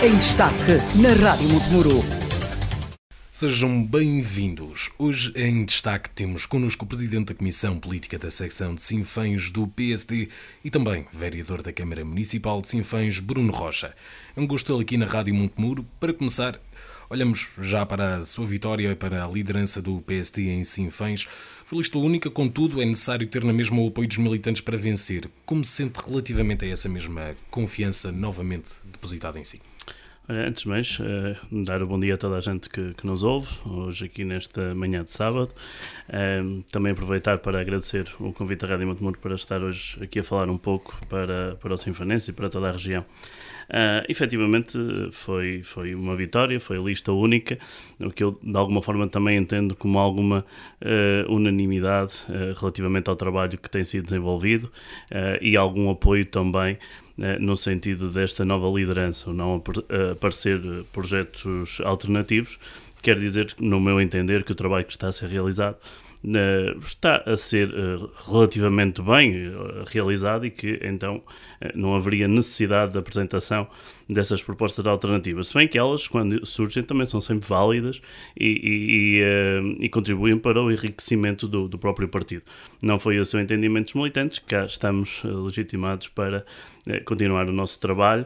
em destaque na Rádio Montemuro. Sejam bem-vindos. Hoje em destaque temos connosco o Presidente da Comissão Política da Secção de Sinfãs do PSD e também Vereador da Câmara Municipal de Sinfãs, Bruno Rocha. É um gosto aqui na Rádio Montemuro. Para começar, olhamos já para a sua vitória e para a liderança do PSD em Sinfãs. Foi lista única, contudo, é necessário ter na mesma o apoio dos militantes para vencer. Como se sente relativamente a essa mesma confiança novamente depositada em si? Antes de mais, uh, dar o bom dia a toda a gente que, que nos ouve, hoje aqui nesta manhã de sábado. Uh, também aproveitar para agradecer o convite da Rádio Montemuro para estar hoje aqui a falar um pouco para, para o Sinfonense e para toda a região. Uh, efetivamente foi, foi uma vitória, foi lista única, o que eu de alguma forma também entendo como alguma uh, unanimidade relativamente ao trabalho que tem sido desenvolvido e algum apoio também no sentido desta nova liderança, não aparecer projetos alternativos, quer dizer, no meu entender, que o trabalho que está a ser realizado está a ser eh, relativamente bem eh, realizado e que então eh, não haveria necessidade de apresentação dessas propostas alternativas, se bem que elas, quando surgem, também são sempre válidas e, e, e, contribuem para o enriquecimento do, do, próprio partido. Não foi o seu entendimento dos militantes, cá estamos legitimados para continuar o nosso trabalho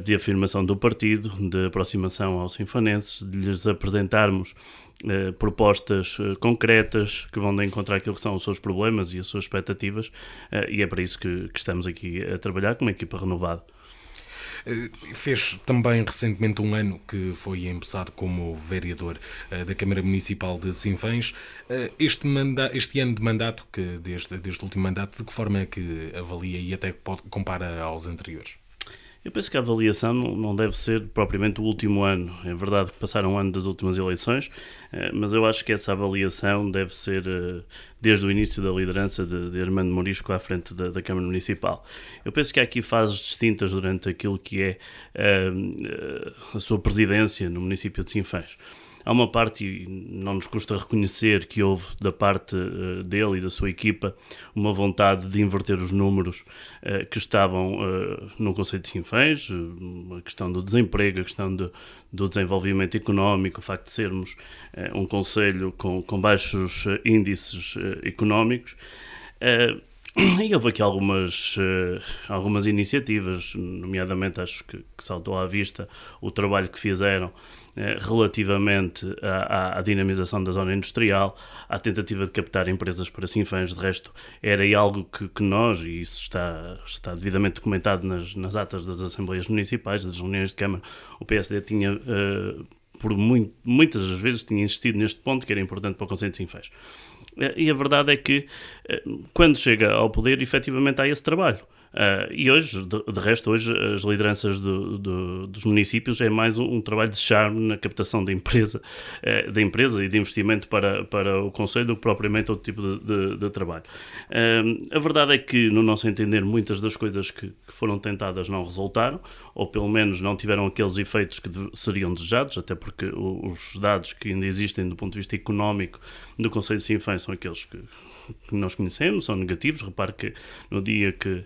de afirmação do partido, de aproximação aos infanenses, de lhes apresentarmos eh, propostas eh, concretas que vão de encontrar aquilo que são os seus problemas e as suas expectativas, eh, e é para isso que, que, estamos aqui a trabalhar com uma equipa renovada. Fez também recentemente um ano que foi empossado como vereador da Câmara Municipal de Sinfãs. Este, este ano de mandato, que desde, desde o último mandato, de que forma é que avalia e até compara aos anteriores? Eu penso que a avaliação não deve ser propriamente o último ano. É verdade que passaram um ano das últimas eleições, eh, mas eu acho que essa avaliação deve ser eh, desde o início da liderança de, de Armando Morisco à frente da, da, Câmara Municipal. Eu penso que há aqui fases distintas durante aquilo que é a, eh, a sua presidência no município de Sinfãs há uma parte, e não nos custa reconhecer que houve da parte uh, dele e da sua equipa uma vontade de inverter os números uh, que estavam uh, no Conselho de Sinfãs, a questão do desemprego, a questão de, do desenvolvimento económico, o facto de sermos um Conselho com, com baixos índices económicos. E houve aqui algumas, algumas iniciativas, nomeadamente acho que, que saltou à vista o trabalho que fizeram relativamente à, à, dinamização da zona industrial, à tentativa de captar empresas para Sinfãs. De resto, era algo que, que, nós, e isso está, está devidamente documentado nas, nas atas das Assembleias Municipais, das reuniões de Câmara, o PSD tinha. Uh, por muito, muitas das vezes tinha insistido neste ponto que era importante para o Conselho de Sinfãs. Eh, e a verdade é que, quando chega ao poder, efetivamente há esse trabalho. Uh, e hoje, de, de, resto, hoje as lideranças do, do, dos municípios é mais um, um, trabalho de charme na captação da empresa, uh, da empresa e de investimento para, para o Conselho do que propriamente outro tipo de, de, de trabalho. Uh, a verdade é que, no nosso entender, muitas das coisas que, que, foram tentadas não resultaram, ou pelo menos não tiveram aqueles efeitos que seriam desejados, até porque os dados que ainda existem do ponto de vista económico do Conselho de Sinfãs são aqueles que que nós conhecemos, são negativos. Repare que no dia que,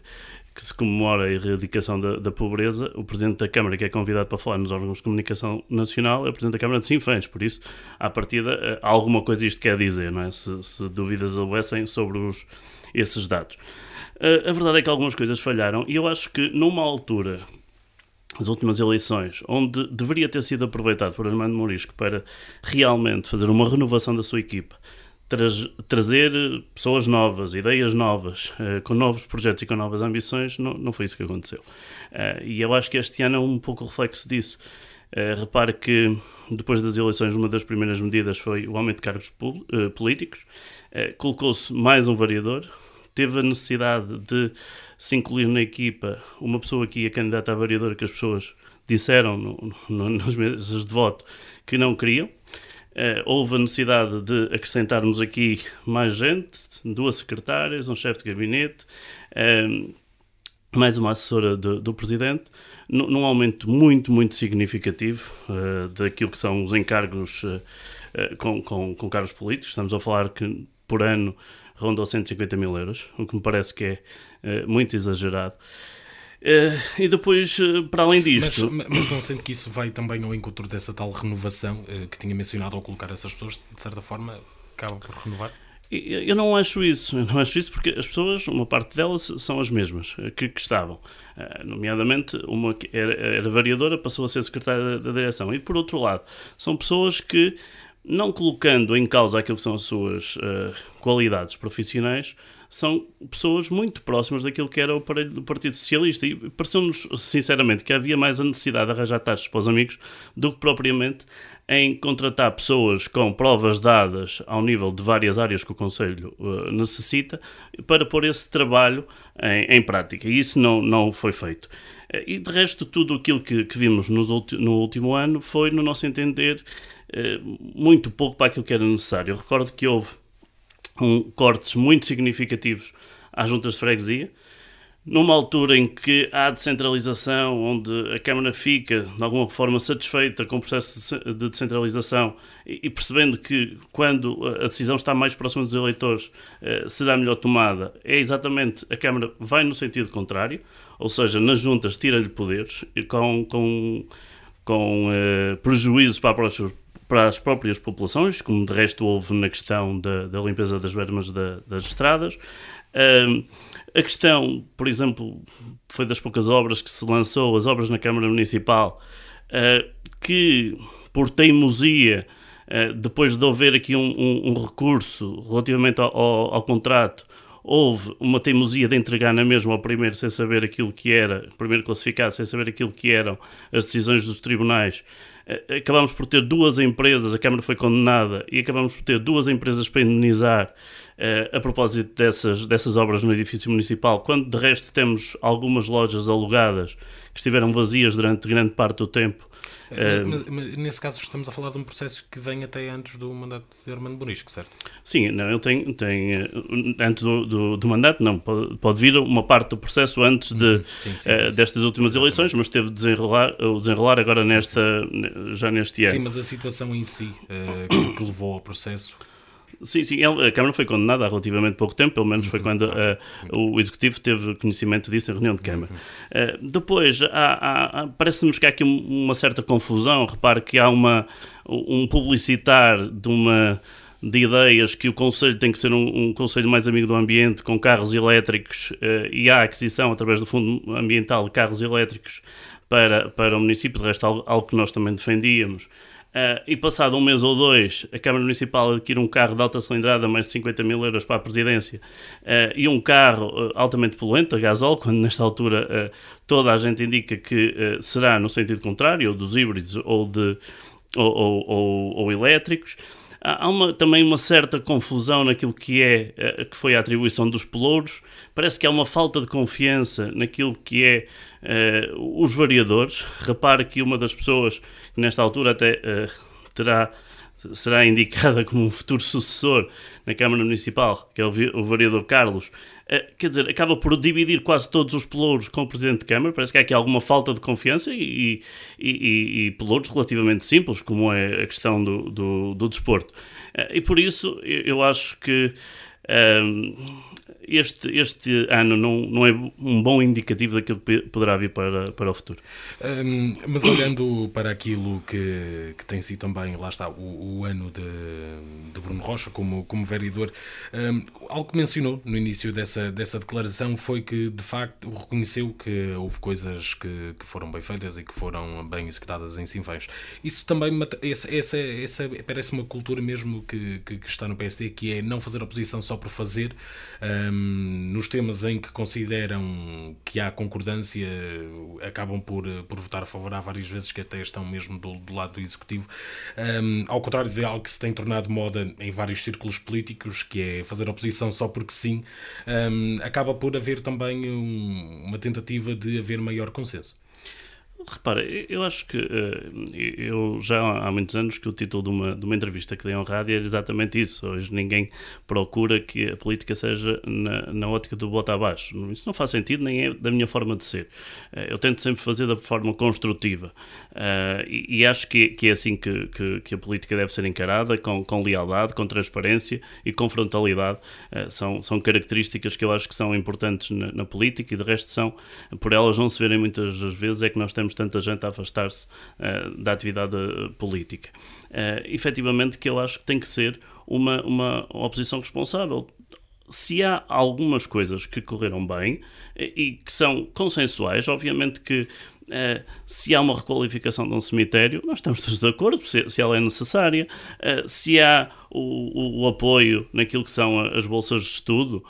que se comemora a erradicação da, da, pobreza, o Presidente da Câmara, que é convidado para falar nos órgãos de comunicação nacional, é o Presidente da Câmara de Sinfãs. Por isso, à partida, eh, alguma coisa isto quer dizer, não é? Se, se dúvidas houvessem sobre os, esses dados. Uh, a verdade é que algumas coisas falharam e eu acho que numa altura as últimas eleições, onde deveria ter sido aproveitado por Armando Morisco para realmente fazer uma renovação da sua equipa, trazer pessoas novas, ideias novas, uh, com novos projetos e com novas ambições, não, não foi isso que aconteceu. Uh, e eu acho que este ano é um pouco reflexo disso. Uh, repare que depois das eleições, uma das primeiras medidas foi o aumento de cargos políticos, colocou-se mais um variador, teve a necessidade de se incluir na equipa uma pessoa que ia candidata a variador que as pessoas disseram no, no, nas mesas de voto que não queriam. Uh, houve a necessidade de acrescentarmos aqui mais gente, duas secretárias, um chefe de gabinete, uh, mais uma assessora do, do Presidente, num aumento muito, muito significativo uh, daquilo que são os encargos com, com, com cargos políticos. Estamos a falar que por ano ronda 150 mil euros, o que me parece que é muito exagerado. Uh, e depois, uh, para além disto. Mas, mas, não sente que isso vai também ao encontro dessa tal renovação uh, que tinha mencionado ao colocar essas pessoas, de certa forma, acaba por renovar? Eu não acho isso, eu não acho isso porque as pessoas, uma parte delas são as mesmas que, que estavam. nomeadamente, uma que era, era, variadora passou a ser secretária da, da direção. E por outro lado, são pessoas que, não colocando em causa aquilo que são as suas qualidades profissionais, são pessoas muito próximas daquilo que era o aparelho do Partido Socialista. E pareceu-nos, sinceramente, que havia mais a necessidade de arranjar taxas para os amigos do que propriamente em contratar pessoas com provas dadas ao nível de várias áreas que o Conselho uh, necessita para pôr esse trabalho em, em, prática. E isso não, não foi feito. Uh, e de resto, tudo aquilo que, que vimos nos no último ano foi, no nosso entender, uh, muito pouco para aquilo que era necessário. Eu recordo que houve com cortes muito significativos às juntas de freguesia, numa altura em que há descentralização, onde a Câmara fica de alguma forma satisfeita com o processo de descentralização e percebendo que quando a decisão está mais próxima dos eleitores eh, será melhor tomada, é exatamente a Câmara vai no sentido contrário, ou seja, nas juntas tira-lhe poderes com, com, com eh, prejuízos para a próxima para as próprias populações, como de resto houve na questão da, da limpeza das bermas da, das estradas. A questão, por exemplo, foi das poucas obras que se lançou, as obras na Câmara Municipal, uh, que por teimosia, uh, depois de haver aqui um, um, um recurso relativamente ao, ao, ao, contrato, houve uma teimosia de entregar na mesma ao primeiro sem saber aquilo que era, primeiro classificado, sem saber aquilo que eram as decisões dos tribunais, acabamos por ter duas empresas, a Câmara foi condenada, e acabamos por ter duas empresas para indenizar uh, a propósito dessas, dessas obras no edifício municipal, quando de resto temos algumas lojas alugadas que estiveram vazias durante grande parte do tempo Uh, nesse caso estamos a falar de um processo que vem até antes do mandato de Armando Bonisco, certo? Sim, não, ele tem, tem eh, antes do, do, do, mandato, não, pode, pode, vir uma parte do processo antes de, uhum. sim, sim, uh, destas últimas eleições, mas teve de desenrolar, o desenrolar agora nesta, já neste ano. Sim, mas a situação em si uh, que levou ao processo Sim, sim, a Câmara foi condenada há relativamente pouco tempo, pelo menos foi quando uh, o Executivo teve conhecimento disso em reunião de Câmara. Uh, depois, parece-nos que há aqui uma certa confusão. Repare que há uma, um publicitar de uma de ideias que o Conselho tem que ser um, um Conselho mais amigo do ambiente, com carros elétricos, uh, e há aquisição através do Fundo Ambiental de carros elétricos para, para o município, de resto, algo, algo que nós também defendíamos. Uh, e passado um mês ou dois, a Câmara Municipal adquire um carro de alta cilindrada, mais de 50 mil euros para a Presidência, uh, e um carro uh, altamente poluente, a gasol, quando nesta altura toda a gente indica que será no sentido contrário, ou dos híbridos ou, de, ou, ou, ou, ou elétricos há uma, também uma certa confusão naquilo que é que foi a atribuição dos pelouros. Parece que há uma falta de confiança naquilo que é uh, os variadores. Repare que uma das pessoas que nesta altura até uh, terá será indicada como um futuro sucessor na Câmara Municipal, que é o, vereador Carlos, uh, quer dizer, acaba por dividir quase todos os pelouros com o Presidente de Câmara. Parece que há aqui alguma falta de confiança e, e, e, e pelouros relativamente simples, como é a questão do, do, do desporto. E por isso eu acho que este, este ano não, não é um bom indicativo daquilo que poderá vir para, para o futuro. Um, mas olhando para aquilo que, que tem sido também, lá está, o, o ano de, de, Bruno Rocha como, como vereador, um, algo que mencionou no início dessa, dessa declaração foi que, de facto, reconheceu que houve coisas que, que foram bem feitas e que foram bem executadas em Sinfãs. Isso também, essa, essa, essa parece uma cultura mesmo que, que, que, está no PSD, que é não fazer oposição só por fazer. Um, nos temas em que consideram que há concordância, acabam por, por votar a favor. Há várias vezes que até estão mesmo do, do lado do Executivo. Um, ao contrário de algo que se tem tornado moda em vários círculos políticos, que é fazer oposição só porque sim, um, acaba por haver também um, uma tentativa de haver maior consenso. Repara, eu acho que uh, eu já há muitos anos que o título de uma, de uma entrevista que dei ao rádio era exatamente isso. Hoje ninguém procura que a política seja na, na ótica do bota abaixo. Isso não faz sentido, nem é da minha forma de ser. Uh, eu tento sempre fazer da forma construtiva uh, e, e, acho que, que é assim que, que, que, a política deve ser encarada, com, com lealdade, com transparência e com frontalidade. são, são características que eu acho que são importantes na, na política e de resto são, por elas não se verem muitas vezes, é que nós temos tanta gente a afastar-se uh, da atividade eh, política. Uh, efetivamente, que eu acho que tem que ser uma, uma oposição responsável se há algumas coisas que correram bem e que são consensuais, obviamente que Uh, se há uma requalificação de um cemitério, nós estamos todos de acordo, se, se ela é necessária. Uh, se há o, o, o, apoio naquilo que são as bolsas de estudo,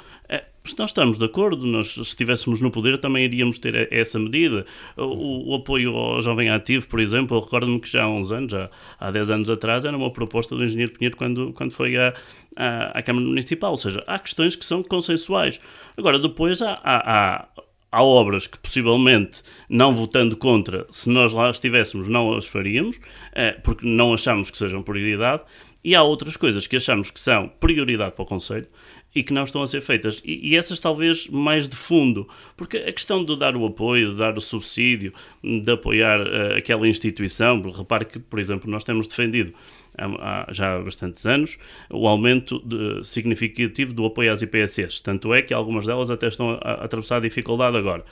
nós estamos de acordo, nós se estivéssemos no poder também iríamos ter essa medida. O, o apoio ao jovem ativo, por exemplo, recordo-me que já há uns anos, já há 10 anos atrás, era uma proposta do engenheiro Pinheiro quando, quando foi à, à, à Câmara Municipal, ou seja, há questões que são consensuais. Agora, depois há, há, há há obras que possivelmente, não votando contra, se nós lá estivéssemos, não as faríamos, eh, porque não achamos que sejam prioridade, e há outras coisas que achamos que são prioridade para o Conselho e que não estão a ser feitas. E, e, essas talvez mais de fundo, porque a questão de dar o apoio, de dar o subsídio, de apoiar uh, aquela instituição, repare que, por exemplo, nós temos defendido há, já há bastantes anos o aumento de, significativo do apoio às IPSS, tanto é que algumas delas até estão a, a atravessar dificuldade agora.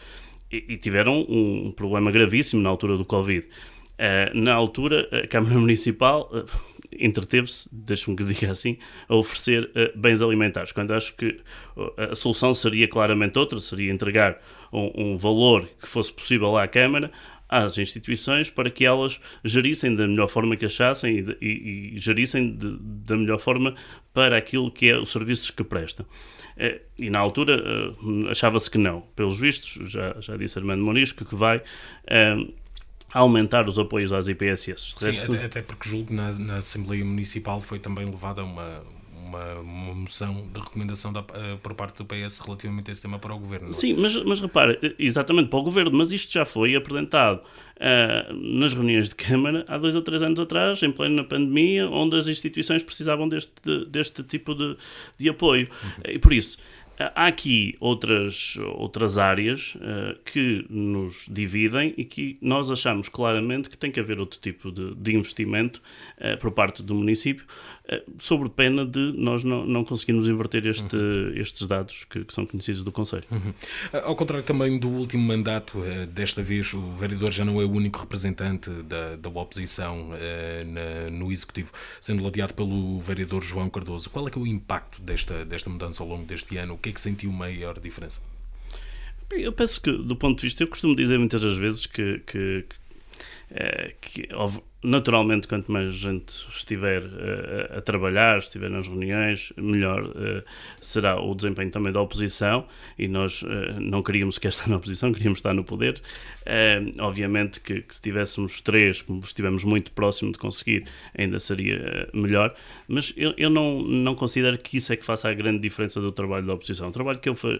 E, e tiveram um problema gravíssimo na altura do Covid. Uh, na altura, a Câmara Municipal uh, entreteve-se, deixe-me que diga assim, a oferecer uh, bens alimentares, quando acho que uh, a solução seria claramente outra, seria entregar um, um, valor que fosse possível à Câmara, às instituições, para que elas gerissem da melhor forma que achassem e, e, e gerissem de, da melhor forma para aquilo que é os serviços que prestam. Uh, e na altura achava-se que não. Pelos vistos, já, já disse Armando Muniz que vai aumentar os apoios às IPSS. Sim, resto... até, até, porque julgo que na, na Assembleia Municipal foi também levada uma, uma, uma moção de recomendação da, uh, por parte do PS relativamente a esse tema para o Governo. É? Sim, mas, mas repara, exatamente para o Governo, mas isto já foi apresentado uh, nas reuniões de Câmara há dois ou três anos atrás, em plena pandemia, onde as instituições precisavam deste, deste tipo de, de apoio. Uhum. E por isso, Há aqui outras, outras áreas uh, que nos dividem e que nós achamos claramente que tem que haver outro tipo de, de investimento uh, por parte do município, sobre pena de nós não, não conseguirmos inverter este, uhum. estes dados que, que, são conhecidos do Conselho. Uhum. Ao contrário também do último mandato, desta vez o vereador já não é o único representante da, da oposição na, no Executivo, sendo ladeado pelo vereador João Cardoso. Qual é que é o impacto desta, desta mudança ao longo deste ano? que é que sentiu maior diferença? Eu penso que, do ponto de vista, eu costumo dizer muitas das vezes que, que, que, é, que naturalmente, quanto mais gente estiver uh, a trabalhar, estiver nas reuniões, melhor uh, será o desempenho também da oposição. E nós uh, não queríamos que estar na oposição, queríamos estar no poder. obviamente que, que, se tivéssemos três, como estivemos muito próximo de conseguir, ainda seria melhor. Mas eu, eu, não, não considero que isso é que faça a grande diferença do trabalho da oposição. O trabalho que eu fa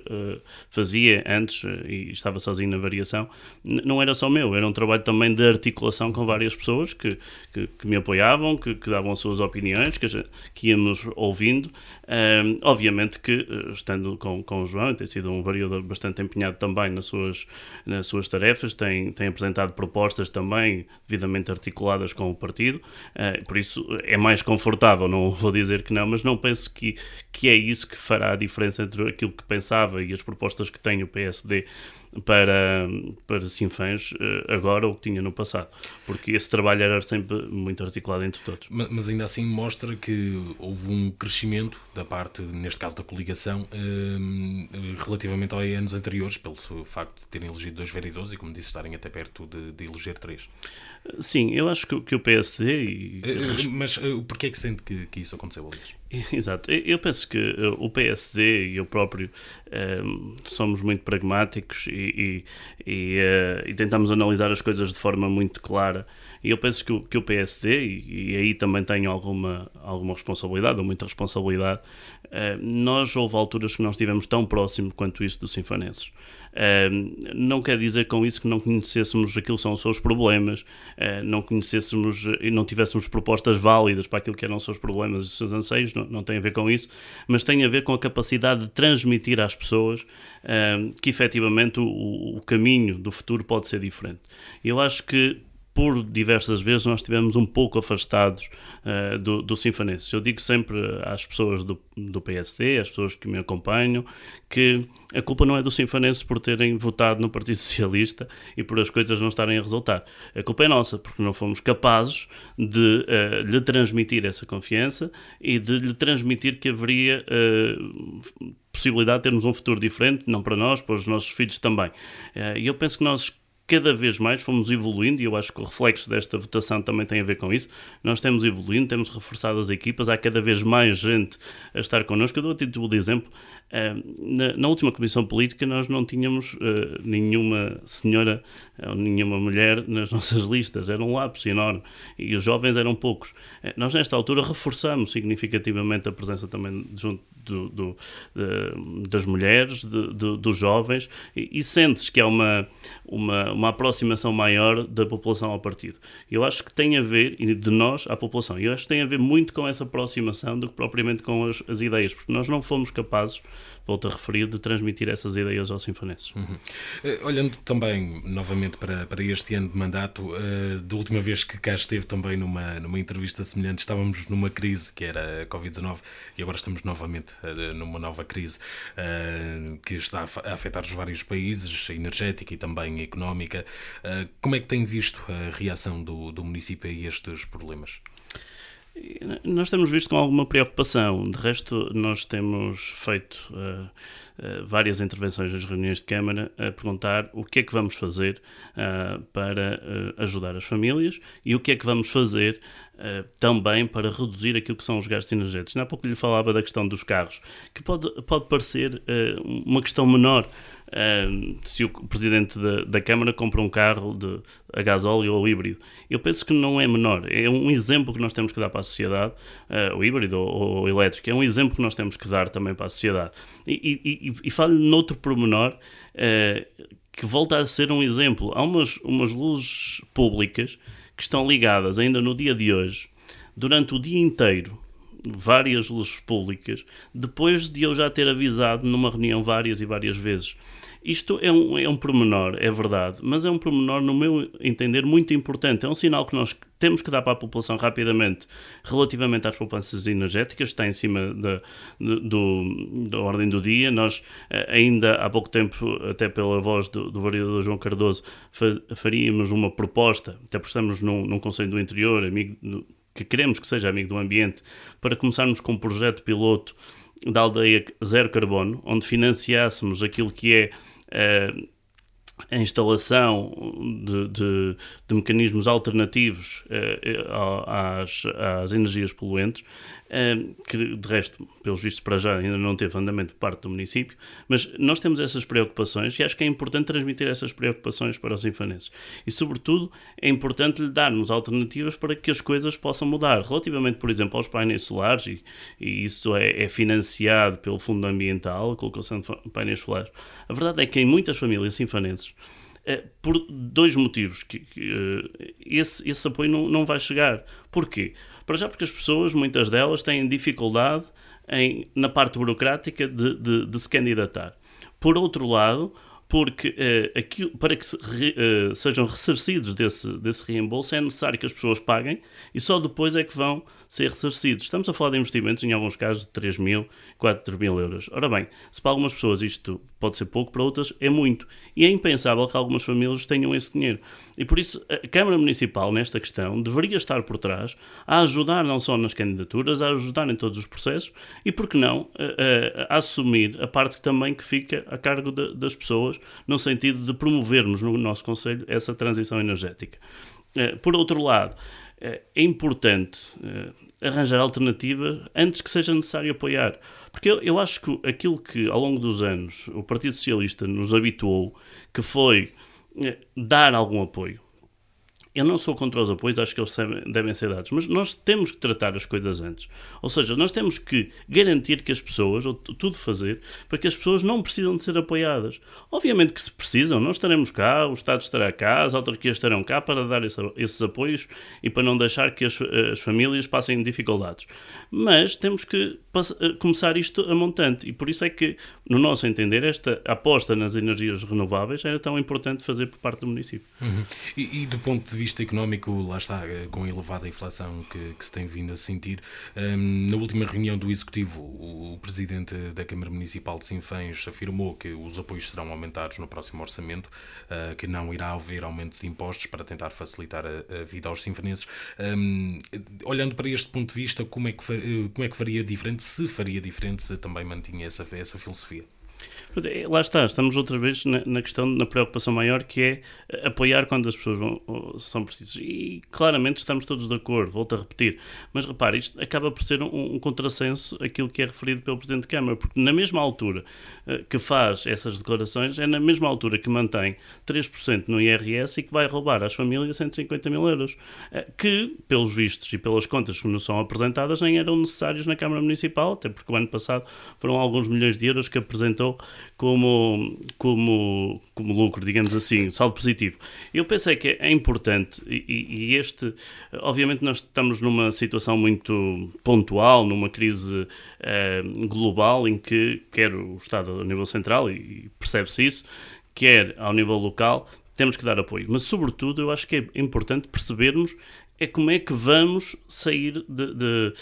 fazia antes e estava sozinho na variação não era só meu, era um trabalho também de articulação com várias pessoas que que, que, me apoiavam, que, que, davam as suas opiniões, que, que íamos ouvindo. Um, obviamente que, eh, estando com, com o João, tem sido um vereador bastante empenhado também nas suas, nas suas tarefas, tem, tem apresentado propostas também devidamente articuladas com o partido, uh, por isso é mais confortável, não vou dizer que não, mas não penso que, que é isso que fará a diferença entre aquilo que pensava e as propostas que tem o PSD para, para Sinfãs eh, agora ou que tinha no passado, porque esse trabalho era sempre muito articulado entre todos. Mas, ainda assim mostra que houve um crescimento da parte, neste caso da coligação, eh, relativamente aos anos anteriores, pelo facto de terem elegido dois vereadores e, como disse, estarem até perto de, de eleger três. Sim, eu acho que, que o PSD. E... Eh, mas porquê é que sente que, que isso aconteceu, aliás? Exato. Eu penso que uh, o PSD e eu próprio uh, somos muito pragmáticos e, e, e, uh, e, tentamos analisar as coisas de forma muito clara. E eu penso que o, que o PSD, e, e aí também tenho alguma, alguma responsabilidade, ou muita responsabilidade, nós houve alturas que nós estivemos tão próximo quanto isso dos sinfanenses. não quer dizer com isso que não conhecêssemos aquilo que são os seus problemas, não conhecêssemos e não tivéssemos propostas válidas para aquilo que eram os seus problemas e os seus anseios, não, não tem a ver com isso, mas tem a ver com a capacidade de transmitir às pessoas que efetivamente o, o caminho do futuro pode ser diferente. Eu acho que por diversas vezes nós estivemos um pouco afastados uh, do, do Sinfanense. Eu digo sempre às pessoas do, do PSD, às pessoas que me acompanham, que a culpa não é do Sinfanense por terem votado no Partido Socialista e por as coisas não estarem a resultar. A culpa é nossa, porque não fomos capazes de uh, lhe transmitir essa confiança e de lhe transmitir que haveria uh, possibilidade de termos um futuro diferente, não para nós, para os nossos filhos também. E eu penso que nós cada vez mais fomos evoluindo e eu acho que o reflexo desta votação também tem a ver com isso. Nós temos evoluindo, temos reforçado as equipas, há cada vez mais gente a estar connosco. Eu dou a título de exemplo, eh, na, última Comissão Política nós não tínhamos uh, nenhuma senhora ou nenhuma mulher nas nossas listas, era um lápis enorme e os jovens eram poucos. Nós nesta altura reforçamos significativamente a presença também junto do, do, de, das mulheres, dos jovens e, e sentes que há uma, uma, uma aproximação maior da população ao partido. Eu acho que tem a ver, e de nós à população, eu acho que tem a ver muito com essa aproximação do que propriamente com as, as ideias, porque nós não fomos capazes volto a referir, de transmitir essas ideias aos sinfonenses. Uhum. Uh, olhando também, novamente, para, para este ano de mandato, uh, da última vez que cá esteve também numa, numa entrevista semelhante, estávamos numa crise que era a Covid-19 e agora estamos novamente uh, numa nova crise que está a afetar os vários países, energética e também económica. como é que tem visto a reação do, do município a estes problemas? Nós temos visto com alguma preocupação. De resto, nós temos feito uh, uh, várias intervenções nas reuniões de Câmara a perguntar o que é que vamos fazer uh, para ajudar as famílias e o que é que vamos fazer também para reduzir aquilo que são os gastos energéticos. Há pouco lhe falava da questão dos carros, que pode, pode parecer uma questão menor, Uh, se o presidente da, da, Câmara compra um carro de a gasóleo ou híbrido. Eu penso que não é menor. É um exemplo que nós temos que dar para a sociedade, uh, o híbrido ou, ou, elétrico, é um exemplo que nós temos que dar também para a sociedade. E, e, e, e falo noutro pormenor uh, que volta a ser um exemplo. Há umas, umas luzes públicas que estão ligadas ainda no dia de hoje, durante o dia inteiro, várias luzes públicas, depois de eu já ter avisado numa reunião várias e várias vezes. Isto é um, é um pormenor, é verdade, mas é um pormenor, no meu entender, muito importante. É um sinal que nós temos que dar para a população rapidamente relativamente às poupanças energéticas, está em cima da, do, da ordem do dia. Nós, eh, ainda há pouco tempo, até pela voz do, do vereador João Cardoso, faríamos uma proposta, até porque estamos num, num Conselho do Interior, amigo do, que queremos que seja amigo do ambiente, para começarmos com um projeto piloto da aldeia zero carbono, onde financiássemos aquilo que é uh, a instalação de, de, de mecanismos alternativos uh, às, às energias poluentes que de resto, pelos vistos para já, ainda não teve andamento por parte do município, mas nós temos essas preocupações e acho que é importante transmitir essas preocupações para os infanenses. E, sobretudo, é importante lhe darmos alternativas para que as coisas possam mudar. Relativamente, por exemplo, aos painéis solares, e, e isso é, é, financiado pelo Fundo Ambiental, a colocação de painéis solares, a verdade é que em muitas famílias infanenses eh, por dois motivos que, uh, esse, esse apoio não, não vai chegar. Porquê? Para já porque as pessoas, muitas delas, têm dificuldade em, na parte burocrática de, de, de se candidatar. Por outro lado, porque uh, aquilo, para que se re, uh, sejam ressarcidos desse, desse reembolso é necessário que as pessoas paguem e só depois é que vão ser ressarcidos. Estamos a falar de investimentos, em alguns casos, de 3 mil, 4 mil euros. Ora bem, se para algumas pessoas isto pode ser pouco, para outras é muito. E é impensável que algumas famílias tenham esse dinheiro. E por isso a Câmara Municipal, nesta questão, deveria estar por trás a ajudar não só nas candidaturas, a ajudar em todos os processos e, por que não, a, a, a assumir a parte também que fica a cargo de, das pessoas, no sentido de promovermos no nosso Conselho essa transição energética. Eh, por outro lado, eh, é importante eh, arranjar alternativa antes que seja necessário apoiar. Porque eu, eu, acho que aquilo que ao longo dos anos o Partido Socialista nos habituou, que foi dar algum apoio. Eu não sou contra os apoios, acho que eles devem ser dados, mas nós temos que tratar as coisas antes. Ou seja, nós temos que garantir que as pessoas, ou tudo fazer, para que as pessoas não precisam de ser apoiadas. Obviamente que se precisam, nós estaremos cá, o Estado estará cá, as autarquias estarão cá para dar esse, esses apoios e para não deixar que as, as famílias passem dificuldades. Mas temos que eh, começar isto a montante e por isso é que, no nosso entender, esta aposta nas energias renováveis era tão importante fazer por parte do município. Uhum. E, e do ponto de vista económico, lá está, eh, com a elevada inflação que, que se tem vindo a sentir, um, na última reunião do Executivo, o, o, Presidente da Câmara Municipal de Sinfãs afirmou que os apoios serão aumentados no próximo orçamento, uh, que não irá haver aumento de impostos para tentar facilitar a, a vida aos sinfanenses. Um, olhando para este ponto de vista, como é, que, eh, como é que faria diferente, se faria diferente, se também mantinha essa, essa filosofia? É, lá está, estamos outra vez na, na, questão, na preocupação maior que é eh, apoiar quando as pessoas vão, são precisas. E claramente estamos todos de acordo, volto a repetir. Mas repare, isto acaba por ser um, um contrassenso aquilo que é referido pelo Presidente de Câmara, porque na mesma altura uh, que faz essas declarações, é na mesma altura que mantém 3% no IRS e que vai roubar às famílias 150 mil euros, uh, que, pelos vistos e pelas contas que nos são apresentadas, nem eram necessários na Câmara Municipal, até porque o ano passado foram alguns milhões de euros que apresentou como, como, como lucro, digamos assim, saldo positivo. Eu pensei que é importante, e, e, este, obviamente, nós estamos numa situação muito pontual, numa crise uh, global, em que quer o Estado a nível central, e percebe-se isso, quer ao nível local, temos que dar apoio. Mas, sobretudo, eu acho que é importante percebermos é como é que vamos sair de, de,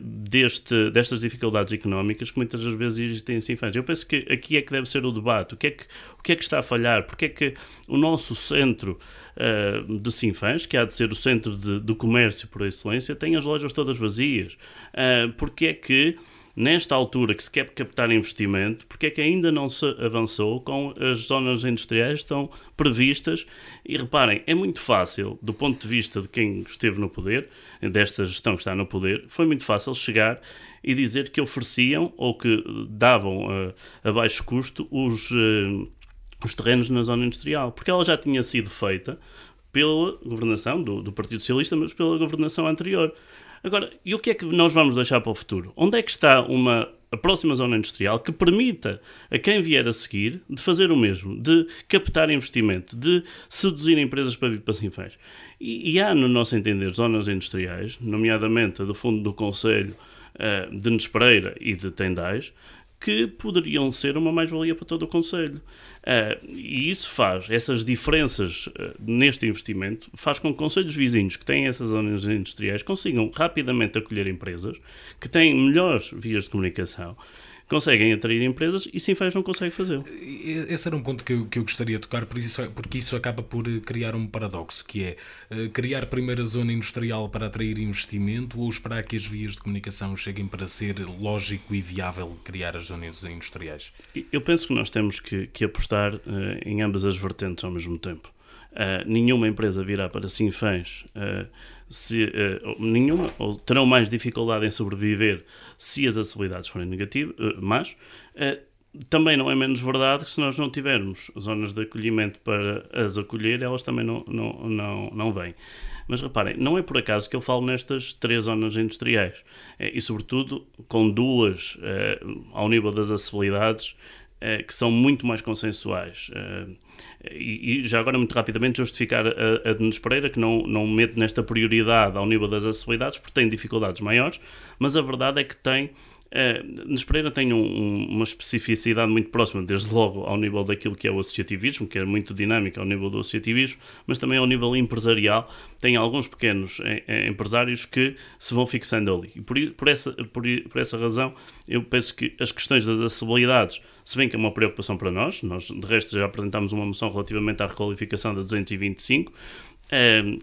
deste, destas dificuldades económicas que muitas vezes existem em Sinfãs. Eu penso que aqui é que deve ser o debate. O que é que, o que, é que está a falhar? Porque é que o nosso centro uh, de Sinfãs, que há de ser o centro de, do comércio por excelência, tem as lojas todas vazias? Uh, porque é que nesta altura que se quer captar investimento, porque é que ainda não se avançou com as zonas industriais que estão previstas? E reparem, é muito fácil, do ponto de vista de quem esteve no poder, desta gestão que está no poder, foi muito fácil chegar e dizer que ofereciam ou que davam uh, a baixo custo os, uh, os terrenos na zona industrial, porque ela já tinha sido feita pela governação do, do Partido Socialista, mas pela governação anterior. Agora, e o que é que nós vamos deixar para o futuro? Onde é que está uma a próxima zona industrial que permita a quem vier a seguir de fazer o mesmo, de captar investimento, de seduzir empresas para vir para Sinfãs. E, e há, no nosso entender, zonas industriais, nomeadamente a do fundo do Conselho uh, de Nespereira e de Tendais, que poderiam ser uma mais-valia para todo o Conselho. Uh, e isso faz, essas diferenças uh, neste investimento, faz com que conselhos vizinhos que têm essas zonas industriais consigam rapidamente acolher empresas que têm melhores vias de comunicação conseguem atrair empresas e Sinfãs não consegue fazê-lo. Esse era um ponto que eu, que eu gostaria de tocar, porque isso, porque isso acaba por eh, criar um paradoxo, que é uh, criar primeiro a zona industrial para atrair investimento ou esperar que as vias de comunicação cheguem para ser lógico e viável criar as zonas industriais? Eu penso que nós temos que, que apostar uh, em ambas as vertentes ao mesmo tempo. Uh, nenhuma empresa virá para Sinfãs se, uh, nenhuma, ou terão mais dificuldade em sobreviver se as acessibilidades forem negativas, uh, uh, também não é menos verdade que se nós não tivermos zonas de acolhimento para as acolher, elas também não, não, não, não vêm. Mas reparem, não é por acaso que eu falo nestas três zonas industriais e, sobretudo, com duas ao nível das acessibilidades que são muito mais consensuais. E, e, já agora, muito rapidamente, justificar a, a Denis Pereira, que não, não mete nesta prioridade ao nível das acessibilidades, porque tem dificuldades maiores, mas a verdade é que tem Uh, Nes Pereira tem um, uma especificidade muito próxima, desde logo ao nível daquilo que é o associativismo, que é muito dinâmico ao nível do associativismo, mas também ao nível empresarial. Tem alguns pequenos eh, eh, empresários que se vão fixando ali. E por, por, essa, por, por essa razão, eu penso que as questões das acessibilidades, se bem que é uma preocupação para nós, nós de resto já apresentámos uma moção relativamente à requalificação da 225,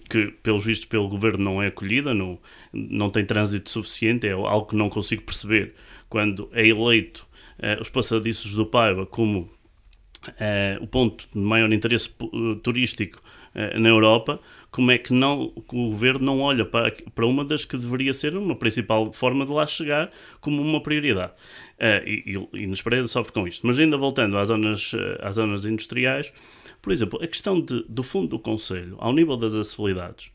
que, pelos vistos, pelo governo não é acolhida, não, não tem trânsito suficiente, é algo que não consigo perceber quando é eleito uh, os passadiços do Paiva como uh, o ponto de maior interesse turístico uh, na Europa, como é que não, o governo não olha para, para uma das que deveria ser uma principal forma de lá chegar como uma prioridade. Uh, e, e, e nos Pereira sofre com isto. Mas ainda voltando às zonas, às zonas industriais, por exemplo, a questão de, do fundo do Conselho, ao nível das acessibilidades,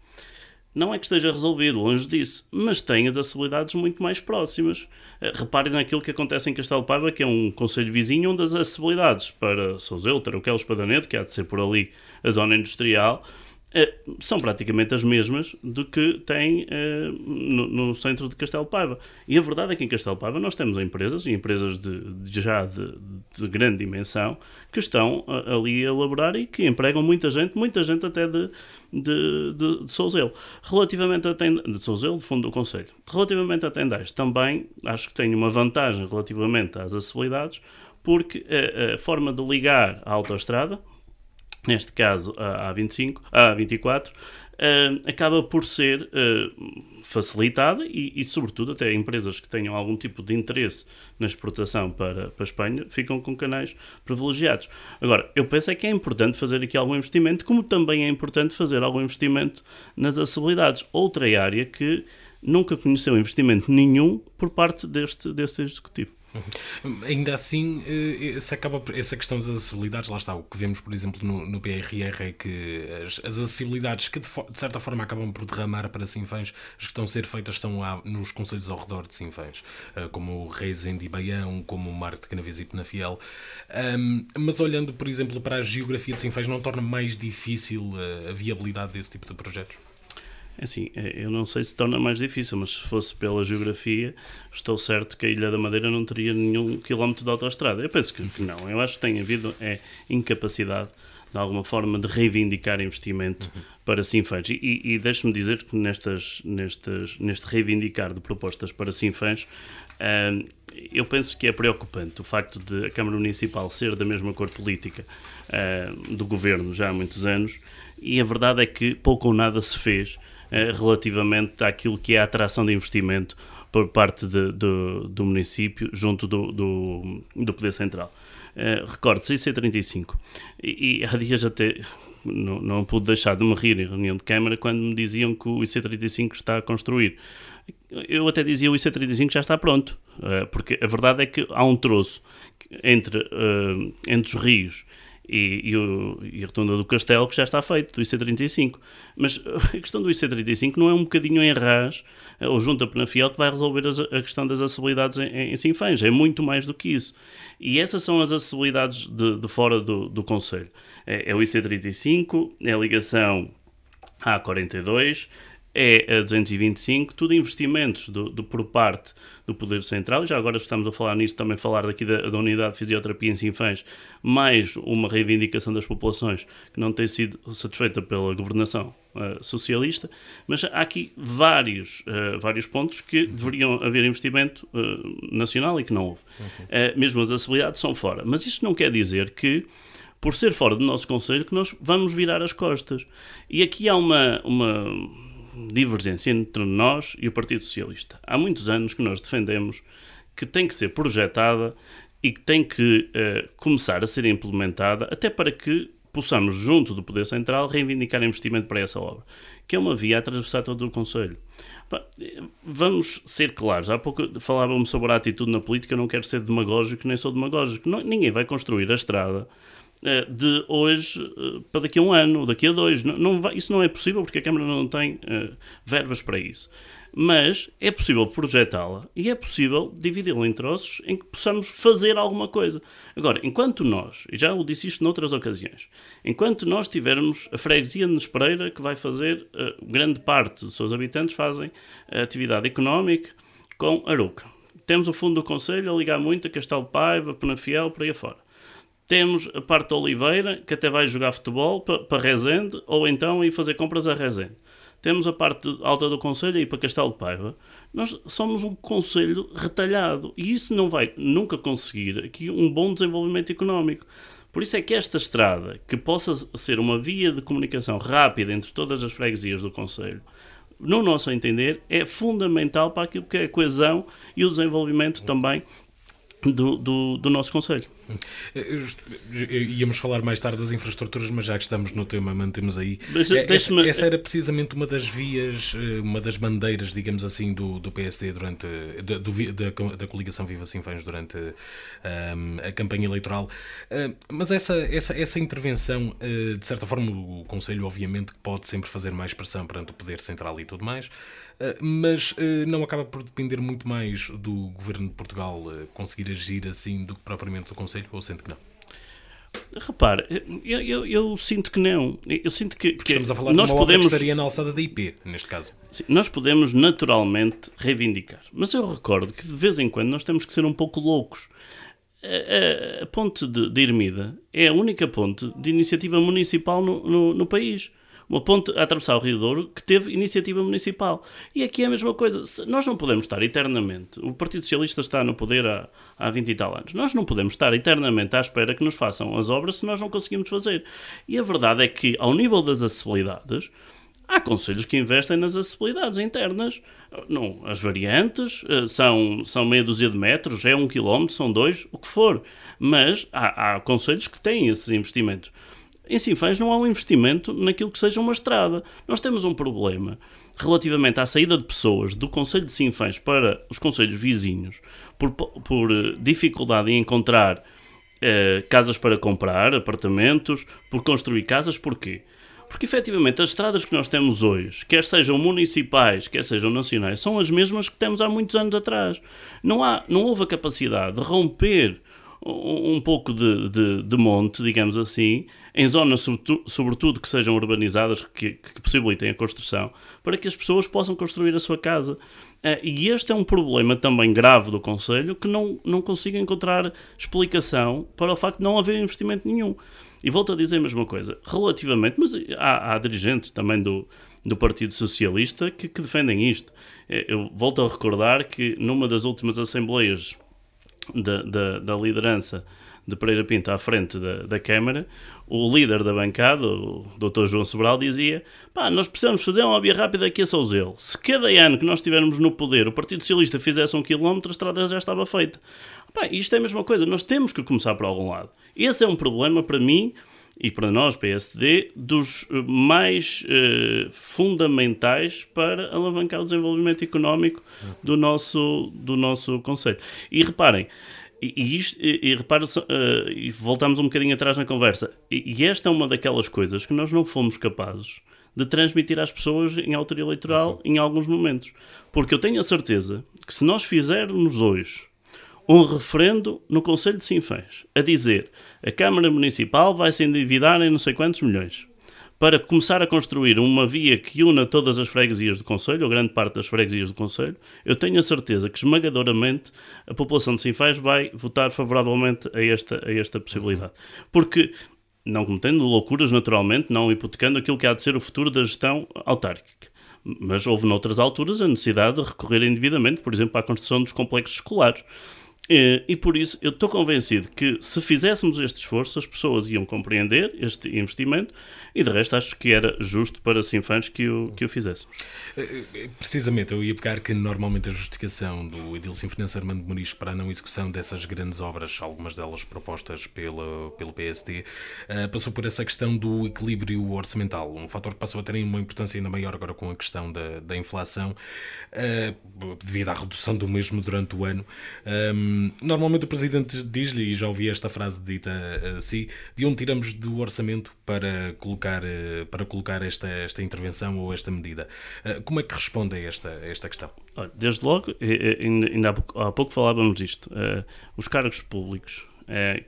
não é que esteja resolvido, longe disso, mas tem as acessibilidades muito mais próximas. Eh, reparem naquilo que acontece em Castelo Paiva, que é um conselho vizinho onde as acessibilidades para Souzeu, Tarouquel, Espadanete, que há de ser por ali a zona industrial, são praticamente as mesmas do que tem eh, no, no, centro de Castelo Paiva. E a verdade é que em Castelo Paiva nós temos empresas, e empresas de, de já de, de, grande dimensão, que estão ali a elaborar e que empregam muita gente, muita gente até de, de, de, de Souzelo. Relativamente a Tendais, de Souzelo, de fundo do Conselho. Relativamente a Tendais, também acho que tem uma vantagem relativamente às acessibilidades, porque a, a forma de ligar a autoestrada, neste caso a A25, a A24, uh, acaba por ser uh, facilitada e, e, sobretudo, até empresas que tenham algum tipo de interesse na exportação para, para a Espanha ficam com canais privilegiados. Agora, eu penso é que é importante fazer aqui algum investimento, como também é importante fazer algum investimento nas acessibilidades. Outra área que nunca conheceu investimento nenhum por parte deste, deste executivo. Uhum. Ainda assim, eh, essa, acaba, essa questão das acessibilidades, lá está, o que vemos, por exemplo, no, no PRR é que as, as acessibilidades que de, de, certa forma acabam por derramar para Sinfãs, as que estão a ser feitas são nos conselhos ao redor de Sinfãs, eh, como Reisende e Baião, como o Marco de Canaves e Penafiel. Um, mas olhando, por exemplo, para a geografia de Sinfãs, não torna mais difícil a, eh, a viabilidade desse tipo de projetos? É assim, é, eu não sei se torna mais difícil, mas se fosse pela geografia, estou certo que a Ilha da Madeira não teria nenhum quilómetro de autoestrada. Eu penso que, não. Eu acho que tem havido é, incapacidade, de alguma forma, de reivindicar investimento uhum. para Sinfãs. E, e, deixe-me dizer que nestas, nestas, neste reivindicar de propostas para Sinfãs, uh, eu penso que é preocupante o facto de a Câmara Municipal ser da mesma cor política uh, do governo já há muitos anos, e a verdade é que pouco ou nada se fez relativamente àquilo que é a atração de investimento por parte de, de, do município junto do, do, do Poder Central. Uh, Recorde-se, IC35. E, e há dias até não, não pude deixar de me rir em reunião de Câmara quando me diziam que o IC35 está a construir. Eu até dizia o IC35 já está pronto, uh, porque a verdade é que há um troço entre, entre os rios e, e, o, e, a rotunda do Castelo que já está feito, do IC35. Mas a questão do IC35 não é um bocadinho em RAS eh, ou junto a Penafiel que vai resolver a questão das acessibilidades em, em Sinfãs, é muito mais do que isso. E essas são as acessibilidades de, de fora do, do Conselho. É, é o IC35, é a ligação A42, é a 225, tudo investimentos do, do, por parte do Poder Central, já agora estamos a falar nisso, também falar daqui da, da Unidade de Fisioterapia em Sinfãs, mais uma reivindicação das populações que não tem sido satisfeita pela governação uh, socialista, mas há aqui vários, uh, vários pontos que deveriam haver investimento uh, nacional e que não houve. Uhum. mesmo as acessibilidades são fora. Mas isto não quer dizer que por ser fora do nosso Conselho, que nós vamos virar as costas. E aqui há uma, uma divergência entre nós e o Partido Socialista. Há muitos anos que nós defendemos que tem que ser projetada e que tem que uh, começar a ser implementada, até para que possamos, junto do Poder Central, reivindicar investimento para essa obra, que é uma via a atravessar todo o Conselho. Vamos ser claros, há pouco falávamos sobre a atitude na política, eu não quero ser demagógico, nem sou demagógico. Não, ninguém vai construir a estrada de hoje eh, para daqui a um ano, daqui a dois. Não, não vai, isso não é possível porque a Câmara não tem uh, verbas para isso. Mas é possível projetá-la e é possível dividi-la em troços em que possamos fazer alguma coisa. Agora, enquanto nós, e já o disse isto noutras ocasiões, enquanto nós tivermos a freguesia de Nespereira que vai fazer, uh, grande parte dos seus habitantes fazem atividade económica com Aruca. Temos o fundo do Conselho a ligar muito a Castelo Paiva, Penafiel, por aí afora temos a parte Oliveira, que até vai jogar futebol para, Rezende, ou então ir fazer compras a Rezende. Temos a parte alta do Conselho e para Castelo de Paiva. Nós somos um Conselho retalhado e isso não vai nunca conseguir aqui um bom desenvolvimento económico. Por isso é que esta estrada, que possa ser uma via de comunicação rápida entre todas as freguesias do Conselho, no nosso entender, é fundamental para aquilo que é a coesão e o desenvolvimento também do, do, do nosso Conselho. Íamos falar mais tarde das infraestruturas, mas já que estamos no tema, mantemos aí. Mas, É, essa, essa era precisamente uma das vias, eh, uma das bandeiras, digamos assim, do, do PSD durante da, do da, da coligação Viva Sinfãs durante ahm, a campanha eleitoral. Ah, mas essa, essa, essa intervenção, eh, de certa forma, o Conselho, obviamente, pode sempre fazer mais pressão perante o poder central e tudo mais, mas eh, não acaba por depender muito mais do governo de Portugal eh, conseguir agir assim do que propriamente do Conselho, ou sente que não? Repare, eu, eu, eu sinto que não. Eu sinto que, Estamos a falar nós de uma podemos, que estaria na alçada da IP, neste caso. sim, nós podemos naturalmente reivindicar. Mas eu recordo que de vez em quando nós temos que ser um pouco loucos. A, a- a ponte de, de Ermida é a única ponte de iniciativa municipal no, no, no país. Uma ponte a atravessar o Rio Douro que teve iniciativa municipal. E aqui é a mesma coisa. Nós não podemos estar eternamente. O Partido Socialista está no poder há, há 20 e tal anos. Nós não podemos estar eternamente à espera que nos façam as obras se nós não conseguimos fazer. E a verdade é que, ao nível das acessibilidades, Há conselhos que investem nas acessibilidades internas. Não, as variantes eh, são, são meia dúzia de metros, é um quilómetro, são dois, o que for. Mas há, há conselhos que têm esses investimentos. Em Sinfãs não há um investimento naquilo que seja uma estrada. Nós temos um problema relativamente à saída de pessoas do Conselho de Sinfãs para os conselhos vizinhos por, por eh, dificuldade em encontrar eh, casas para comprar, apartamentos, por construir casas, porquê? Porque efetivamente as estradas que nós temos hoje, quer sejam municipais, quer sejam nacionais, são as mesmas que temos há muitos anos atrás. Não, há, não houve a capacidade de romper um, um pouco de, de, de monte, digamos assim, em zonas sobretu- sobretudo que sejam urbanizadas, que, que possibilitem a construção, para que as pessoas possam construir a sua casa. Eh, e este é um problema também grave do Conselho que não, não consigo encontrar explicação para o facto de não haver investimento nenhum. E volto a dizer a mesma coisa, relativamente, mas há, há dirigentes também do, do Partido Socialista que, que defendem isto. Eh, Eu volto a recordar que numa das últimas assembleias da, da, da liderança de Pereira Pinto à frente da, da Câmara, o líder da bancada, o Dr. João Sobral, dizia: pá, nós precisamos fazer uma via rápida aqui a Souzelo. Se cada ano que nós estivermos no poder o Partido Socialista fizesse um quilómetro, a estrada já estava feita. Pá, isto é a mesma coisa, nós temos que começar por algum lado. Esse é um problema para mim e para nós, PSD, dos eh, mais eh, fundamentais para alavancar o desenvolvimento económico do nosso, do nosso Conselho. E reparem, e, e isto, e, e repare, eh, e voltamos um bocadinho atrás na conversa, e, e esta é uma daquelas coisas que nós não fomos capazes de transmitir às pessoas em altura eleitoral em alguns momentos. Porque eu tenho a certeza que se nós fizermos hoje um referendo no Conselho de Sinfãs a dizer a Câmara Municipal vai se endividar em não sei quantos milhões para começar a construir uma via que una todas as freguesias do Conselho, ou grande parte das freguesias do Conselho, eu tenho a certeza que esmagadoramente a população de Sinfãs vai votar favoravelmente a esta, a esta possibilidade. Porque, não cometendo loucuras naturalmente, não hipotecando aquilo que há de ser o futuro da gestão autárquica. Mas houve noutras alturas a necessidade de recorrer indevidamente, por exemplo, à construção dos complexos escolares. Eh, E por isso eu estou convencido que se fizéssemos este esforço, as pessoas iam compreender este investimento e de resto acho que era justo para Sinfãs que o, que o fizéssemos. Eh, Precisamente, eu ia pegar que normalmente a justificação do Edilson Finanço Armando Muniz para a não execução dessas grandes obras, algumas delas propostas pela, pelo PSD, eh, passou por essa questão do equilíbrio orçamental, um fator que passou a ter uma importância ainda maior agora com a questão da, da inflação, eh, devido à redução do mesmo durante o ano. Um, normalmente o Presidente diz-lhe, e já ouvi esta frase dita assim, de onde tiramos do orçamento para colocar, eh, para colocar esta, esta intervenção ou esta medida. Eh, Como é que responde a esta, a esta questão? Desde logo, ainda, há, pouco, há pouco falávamos disto, os cargos públicos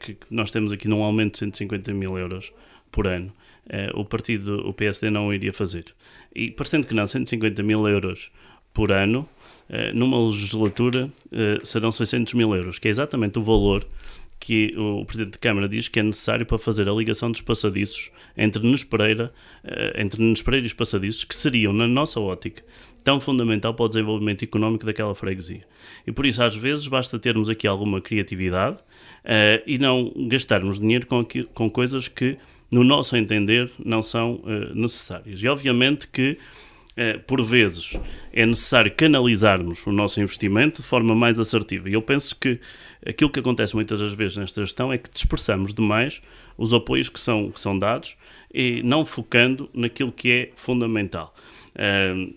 que, nós temos aqui num aumento de 150 mil euros por ano, o partido, o PSD não iria fazer. E parecendo que não, 150 mil euros por ano, numa legislatura eh, serão 600 mil euros, que é exatamente o valor que o Presidente da Câmara diz que é necessário para fazer a ligação dos passadiços entre Nunes Pereira, eh, entre Nunes e os passadiços, que seriam, na nossa ótica, tão fundamental para o desenvolvimento económico daquela freguesia. E por isso, às vezes, basta termos aqui alguma criatividade eh, e não gastarmos dinheiro com, com coisas que, no nosso entender, não são eh, necessárias. E obviamente que eh, por vezes é necessário canalizarmos o nosso investimento de forma mais assertiva. E eu penso que aquilo que acontece muitas das vezes nesta gestão é que dispersamos demais os apoios que são, que são dados e não focando naquilo que é fundamental. Uh,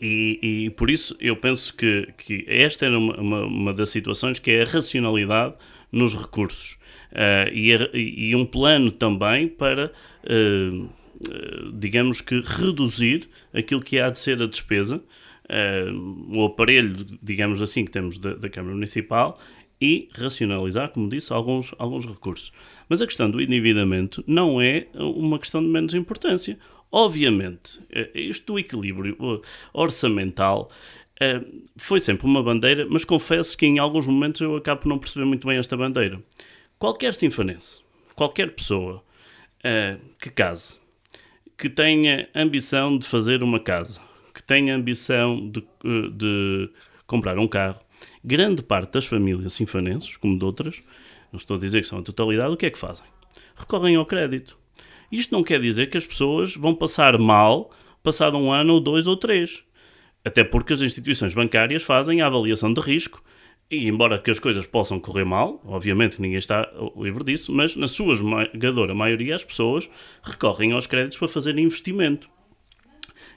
e, e, por isso eu penso que, que esta era uma, uma, uma, das situações que é a racionalidade nos recursos uh, e, e, um plano também para, uh, digamos que, reduzir aquilo que há de ser a despesa, o aparelho, digamos assim, que temos da, da Câmara Municipal e racionalizar, como disse, alguns, alguns recursos. Mas a questão do endividamento não é uma questão de menos importância. Obviamente, isto do equilíbrio orçamental eh, foi sempre uma bandeira, mas confesso que em alguns momentos eu acabo por não perceber muito bem esta bandeira. Qualquer sinfonense, qualquer pessoa eh, que case, que tenha ambição de fazer uma casa, que tenha ambição de, eh, de comprar um carro, grande parte das famílias sinfonenses, como de outras, não estou a dizer que são a totalidade, o que é que fazem? Recorrem ao crédito. Isto não quer dizer que as pessoas vão passar mal passado um ano ou dois ou três. Até porque as instituições bancárias fazem a avaliação de risco e, embora que as coisas possam correr mal, obviamente ninguém está livre disso, mas na sua esmagadora maioria as pessoas recorrem aos créditos para fazer investimento.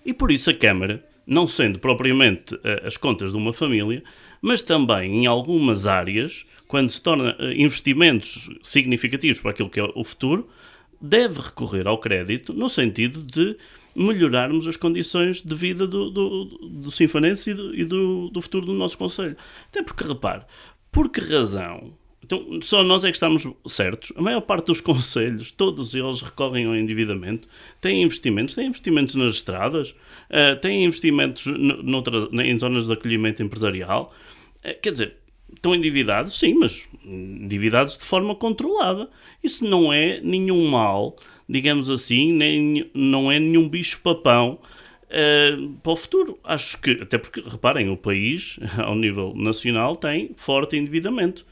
E por isso a Câmara, não sendo propriamente eh, as contas de uma família, mas também em algumas áreas, quando se torna eh, investimentos significativos para aquilo que é o futuro, deve recorrer ao crédito no sentido de melhorarmos as condições de vida do, do, do Sinfonense e, do, e do, do futuro do nosso Conselho. Até porque, repare, por que razão então, só nós é que estamos certos. A maior parte dos conselhos, todos eles recorrem ao endividamento, têm investimentos, têm investimentos nas estradas, uh, têm investimentos noutras, em zonas de acolhimento empresarial. Uh, quer dizer, estão endividados, sim, mas endividados de forma controlada. Isso não é nenhum mal, digamos assim, nem, não é nenhum bicho-papão uh, para o futuro. Acho que, até porque, reparem, o país, ao nível nacional, tem forte endividamento.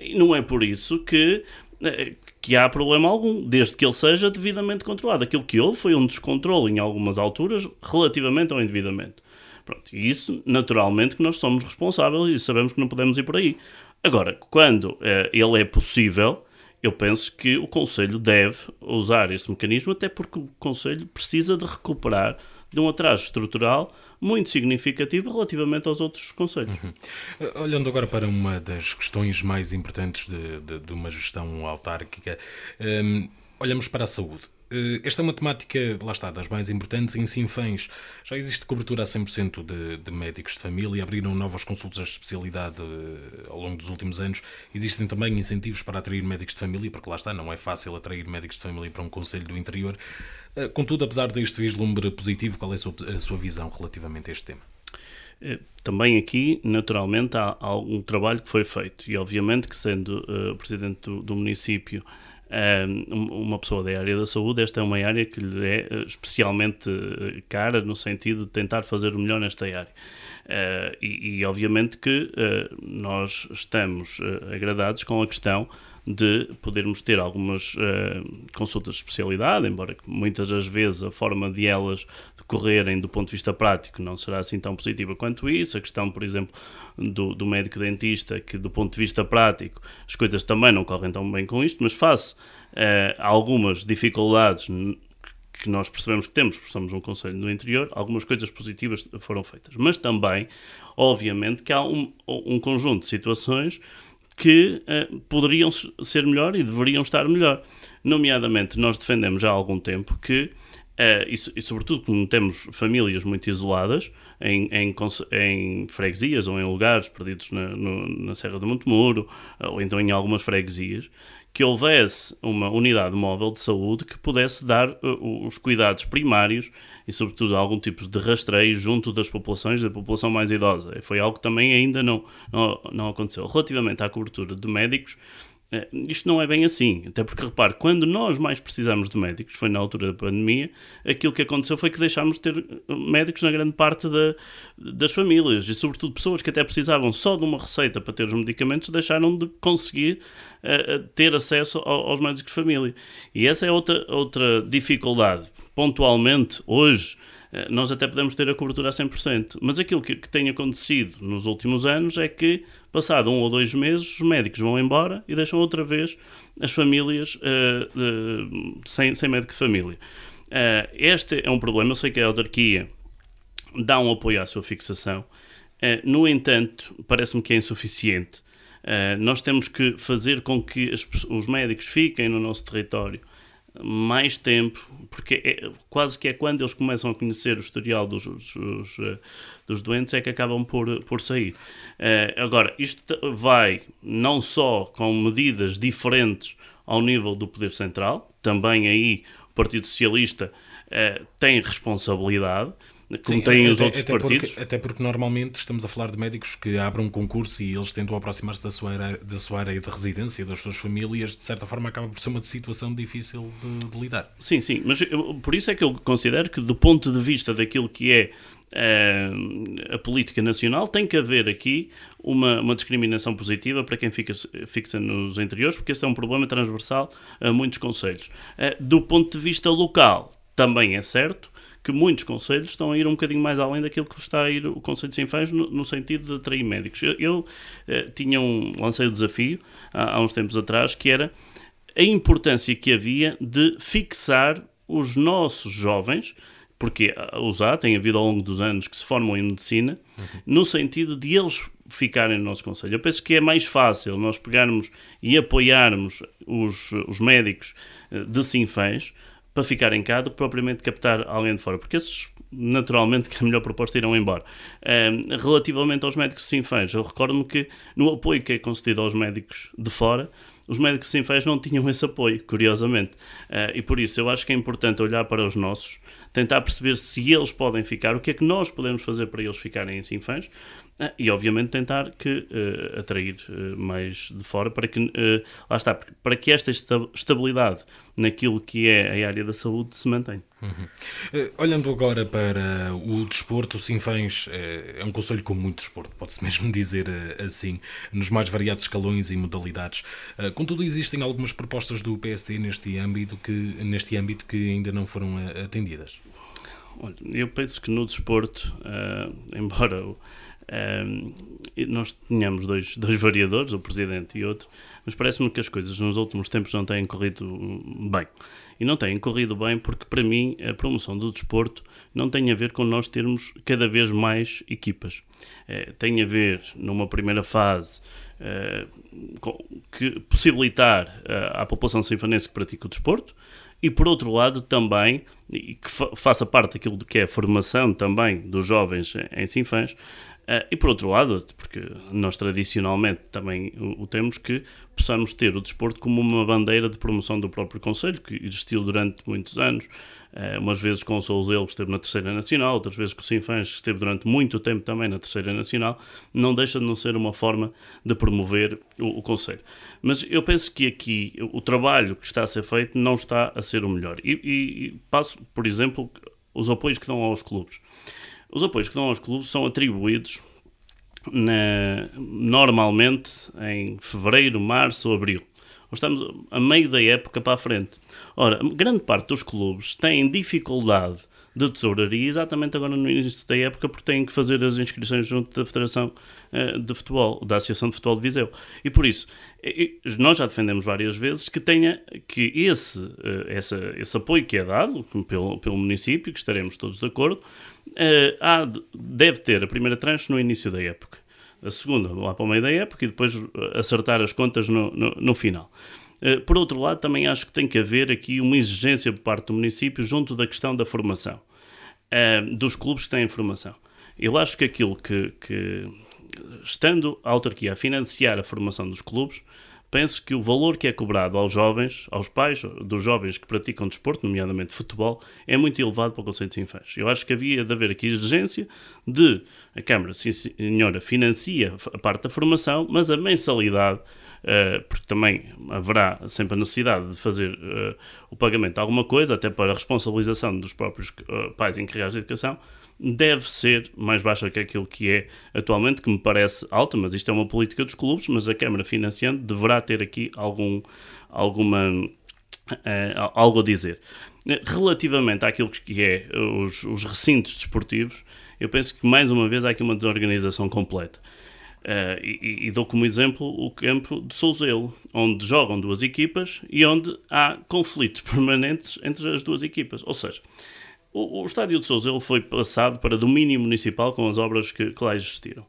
E não é por isso que, uh, que há problema algum, desde que ele seja devidamente controlado. Aquilo que houve foi um descontrole em algumas alturas relativamente ao endividamento. Pronto, e isso, naturalmente, que nós somos responsáveis e sabemos que não podemos ir por aí. Agora, quando eh, ele é possível, eu penso que o Conselho deve usar esse mecanismo, até porque o Conselho precisa de recuperar de um atraso estrutural muito significativo relativamente aos outros conselhos. Uhum. Olhando agora para uma das questões mais importantes de, de, de uma gestão autárquica, um, olhamos para a saúde. Eh, esta é uma temática, lá está, das mais importantes em Sinfãs. Já existe cobertura a 100% de, de médicos de família, abriram novas consultas de especialidade eh, ao longo dos últimos anos. Existem também incentivos para atrair médicos de família, porque lá está, não é fácil atrair médicos de família para um conselho do interior. Eh, contudo, apesar deste vislumbre positivo, qual é a sua, a sua visão relativamente a este tema? Também aqui, naturalmente, há, há um trabalho que foi feito e, obviamente, que sendo uh, presidente do, do município uma pessoa da área da saúde, esta é uma área que lhe é eh, especialmente eh, cara no sentido de tentar fazer o melhor nesta área. E, e, obviamente que nós estamos agradados com a questão de podermos ter algumas consultas de especialidade, embora muitas das vezes a forma de elas decorrerem do ponto de vista prático não será assim tão positiva quanto isso. A questão, por exemplo, do, do médico dentista, que do ponto de vista prático as coisas também não correm tão bem com isto, mas face a algumas dificuldades que nós percebemos que temos, porque somos um Conselho do Interior, algumas coisas positivas foram feitas. Mas também, obviamente, que há um, um conjunto de situações que uh, poderiam ser melhor e deveriam estar melhor. Nomeadamente, nós defendemos já há algum tempo que, uh, e, e, sobretudo como temos famílias muito isoladas, em, em, em freguesias ou em lugares perdidos na, no, na Serra do Montemuro, ou então em algumas freguesias, que houvesse uma unidade móvel de saúde que pudesse dar uh, os cuidados primários e, sobretudo, algum tipo de rastreio junto das populações, da população mais idosa. Foi algo que também ainda não, não, não aconteceu. Relativamente à cobertura de médicos, isto não é bem assim, até porque repare, quando nós mais precisamos de médicos, foi na altura da pandemia, aquilo que aconteceu foi que deixámos de ter uh, médicos na grande parte da, das famílias e, sobretudo, pessoas que até precisavam só de uma receita para ter os medicamentos deixaram de conseguir uh, ter acesso ao, aos médicos de família. E essa é outra, outra dificuldade. Pontualmente, hoje, eh, nós até podemos ter a cobertura a 100%. Mas aquilo que, que tem acontecido nos últimos anos é que, passado um ou dois meses, os médicos vão embora e deixam outra vez as famílias uh, uh, sem, sem médico de família. Uh, este é um problema. Eu sei que a autarquia dá um apoio à sua fixação. no entanto, parece-me que é insuficiente. nós temos que fazer com que as, os médicos fiquem no nosso território mais tempo, porque é, quase que é quando eles começam a conhecer o historial dos, dos, eh, dos doentes é que acabam por, por sair. Uh, agora, isto vai não só com medidas diferentes ao nível do Poder Central, também aí o Partido Socialista uh, tem responsabilidade, como Sim, têm os outros até partidos. Porque, até porque normalmente estamos a falar de médicos que abrem um concurso e eles tentam aproximar-se da sua, área, da sua área de residência, das suas famílias, de certa forma acaba por ser uma situação difícil de, de lidar. Sim, sim, mas eu, por isso é que eu considero que do ponto de vista daquilo que é uh, a política nacional, tem que haver aqui uma, uma discriminação positiva para quem fica, fixa nos interiores, porque esse é um problema transversal a muitos conselhos. Uh, do ponto de vista local, também é certo que muitos conselhos estão a ir um bocadinho mais além daquilo que está a ir o Conselho de Sinfãs no, no sentido de atrair médicos. Eu, eu uh, tinha um, lancei o desafio há, há uns tempos atrás que era a importância que havia de fixar os nossos jovens, porque os há, tem havido ao longo dos anos que se formam em medicina, uhum. no sentido de eles ficarem no nosso Conselho. Eu penso que é mais fácil nós pegarmos e apoiarmos os, os médicos eh, de Sinfãs para ficarem cá do que propriamente captar alguém de fora, porque esses naturalmente que a melhor proposta irão embora. Um, relativamente aos médicos sem fãs, eu recordo-me que no apoio que é concedido aos médicos de fora, os médicos sem fãs não tinham esse apoio, curiosamente. Uh, e por isso eu acho que é importante olhar para os nossos, tentar perceber se eles podem ficar, o que é que nós podemos fazer para eles ficarem em Sinfãs, ah, e obviamente tentar que uh, atrair uh, mais de fora para que uh, lá está para que esta estabilidade naquilo que é a área da saúde se mantenha. Uhum. olhando agora para o desporto, o Sinfãs é um conselho com muito desporto, pode-se mesmo dizer assim, nos mais variados escalões e modalidades. contudo, existem algumas propostas do PSD neste âmbito que, neste âmbito que ainda não foram atendidas. Olha, eu penso que no desporto, embora nós tínhamos dois, dois variadores, o presidente e outro, mas parece-me que as coisas nos últimos tempos não têm corrido bem. E não têm corrido bem porque, para mim, a promoção do desporto não tem a ver com nós termos cada vez mais equipas. É, tem a ver, numa primeira fase, é, que possibilitar é, à população sinfonense que pratica o desporto, e por outro lado também, e que fa faça parte daquilo que é a formação também dos jovens em Sinfãs, Uh, e por outro lado, porque nós tradicionalmente também o, o, temos, que possamos ter o desporto como uma bandeira de promoção do próprio Conselho, que existiu durante muitos anos, uh, umas vezes com o Souzelo, que esteve na Terceira Nacional, outras vezes com o Sinfãs, que esteve durante muito tempo também na Terceira Nacional, não deixa de não ser uma forma de promover o, o Conselho. Mas eu penso que aqui o trabalho que está a ser feito não está a ser o melhor. E, e, e passo, por exemplo, os apoios que dão aos clubes. Os apoios que dão aos clubes são atribuídos na, normalmente em fevereiro, março ou abril. Estamos a meio da época para a frente. Ora, grande parte dos clubes têm dificuldade de tesouraria exatamente agora no início da época porque têm que fazer as inscrições junto da Federação uh, de Futebol, da Associação de Futebol de Viseu. E por isso, nós já defendemos várias vezes que tenha que esse, uh, essa, esse apoio que é dado pelo, pelo município, que estaremos todos de acordo, há, deve ter a primeira tranche no início da época. A segunda lá para o meio da época e depois acertar as contas no, no, no final. Eh, por outro lado, também acho que tem que haver aqui uma exigência por parte do município junto da questão da formação, eh, dos clubes que têm formação. Eu acho que aquilo que, que estando a autarquia a financiar a formação dos clubes, penso que o valor que é cobrado aos jovens, aos pais dos jovens que praticam desporto, nomeadamente futebol, é muito elevado para o Conselho de Sinfãs. Eu acho que havia de haver aqui exigência de a Câmara, sim senhora, financia a parte da formação, mas a mensalidade uh, porque também haverá sempre a necessidade de fazer uh, o pagamento de alguma coisa, até para a responsabilização dos próprios uh, pais encarregados de educação, deve ser mais baixa que aquilo que é atualmente, que me parece alta, mas isto é uma política dos clubes, mas a Câmara financiando deverá ter aqui algum, alguma algo a dizer. Relativamente àquilo que é os, os recintos desportivos, eu penso que mais uma vez há aqui uma desorganização completa. Uh, e, e, dou como exemplo o campo de Souzelo, onde jogam duas equipas e onde há conflitos permanentes entre as duas equipas. Ou seja, o, o estádio de Souzelo foi passado para domínio municipal com as obras que, que lá existiram,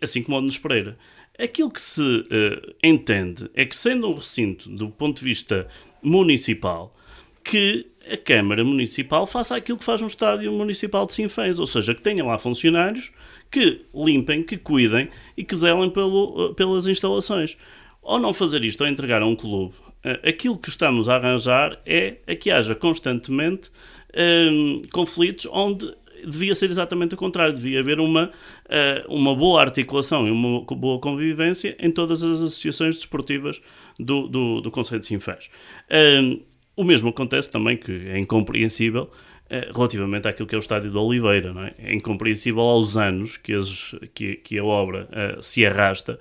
assim como o de Pereira. Aquilo que se uh, entende é que, sendo um recinto do ponto de vista municipal, que a Câmara Municipal faça aquilo que faz um estádio municipal de Sinfãs, ou seja, que tenha lá funcionários que limpem, que cuidem e que zelem pelo, pelas instalações. Ou não fazer isto, ou entregar a um clube, eh, aquilo que estamos a arranjar é a que haja constantemente um, conflitos onde devia ser exatamente o contrário, devia haver uma, uh, uma boa articulação e uma boa convivência em todas as associações desportivas do, do, do Conselho de Sinfãs. Um, o mesmo acontece também, que é incompreensível, uh, relativamente àquilo que é o estádio da Oliveira. Não é? é incompreensível aos anos que, as, que, que a obra uh, se arrasta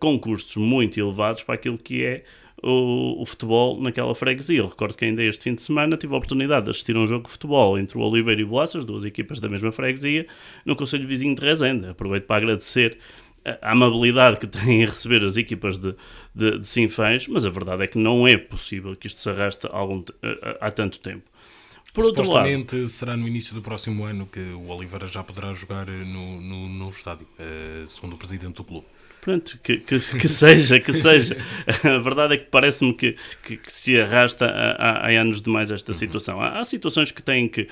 com custos muito elevados para aquilo que é o, o, futebol naquela freguesia. Eu recordo que ainda este fim de semana tive a oportunidade de assistir a um jogo de futebol entre o Oliveira e o Boaças, duas equipas da mesma freguesia, no Conselho Vizinho de Rezende. Aproveito para agradecer a amabilidade que têm em receber as equipas de, de, de Sinfãs, mas a verdade é que não é possível que isto se arraste há, algum, há tanto tempo. Por Supostamente lado, será no início do próximo ano que o Oliveira já poderá jogar no, no, no estádio, segundo o presidente do clube. Pronto, que, que, que, seja, que seja. A verdade é que parece-me que, que, que, se arrasta há, há, anos demais esta uhum. situação. Há, há situações que têm que,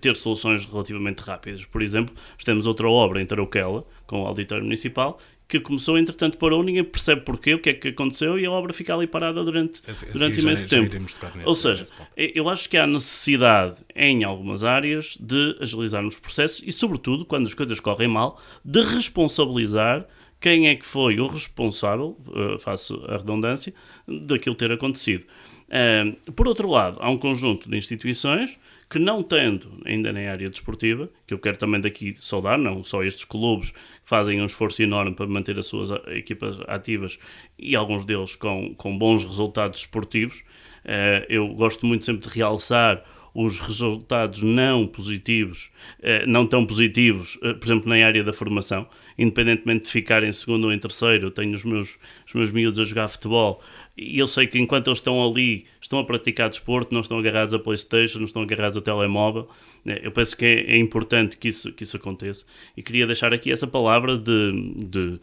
ter soluções relativamente rápidas. Por exemplo, temos outra obra em Tarouquela, com o auditório municipal, que começou, entretanto parou, ninguém percebe porquê, o que é que aconteceu e a obra fica ali parada durante, esse, durante esse imenso já, tempo. Já nesse, Ou seja, eu acho que há necessidade em algumas áreas de agilizarmos processos e, sobretudo, quando as coisas correm mal, de responsabilizar quem é que foi o responsável, uh, faço a redundância, daquilo ter acontecido. Uh, por outro lado, há um conjunto de instituições que não tendo ainda na área desportiva, que eu quero também daqui saudar, não só estes clubes que fazem um esforço enorme para manter as suas equipas ativas e alguns deles com, com bons resultados esportivos, uh, eu gosto muito sempre de realçar os resultados não positivos, eh, não tão positivos, eh, por exemplo, na área da formação, independentemente de ficar em segundo ou em terceiro, eu tenho os meus, os meus miúdos a jogar futebol e eu sei que enquanto eles estão ali, estão a praticar desporto, não estão agarrados a Playstation, não estão agarrados ao telemóvel. Eh, eu penso que é, é importante que isso, que isso aconteça. E queria deixar aqui essa palavra de, de,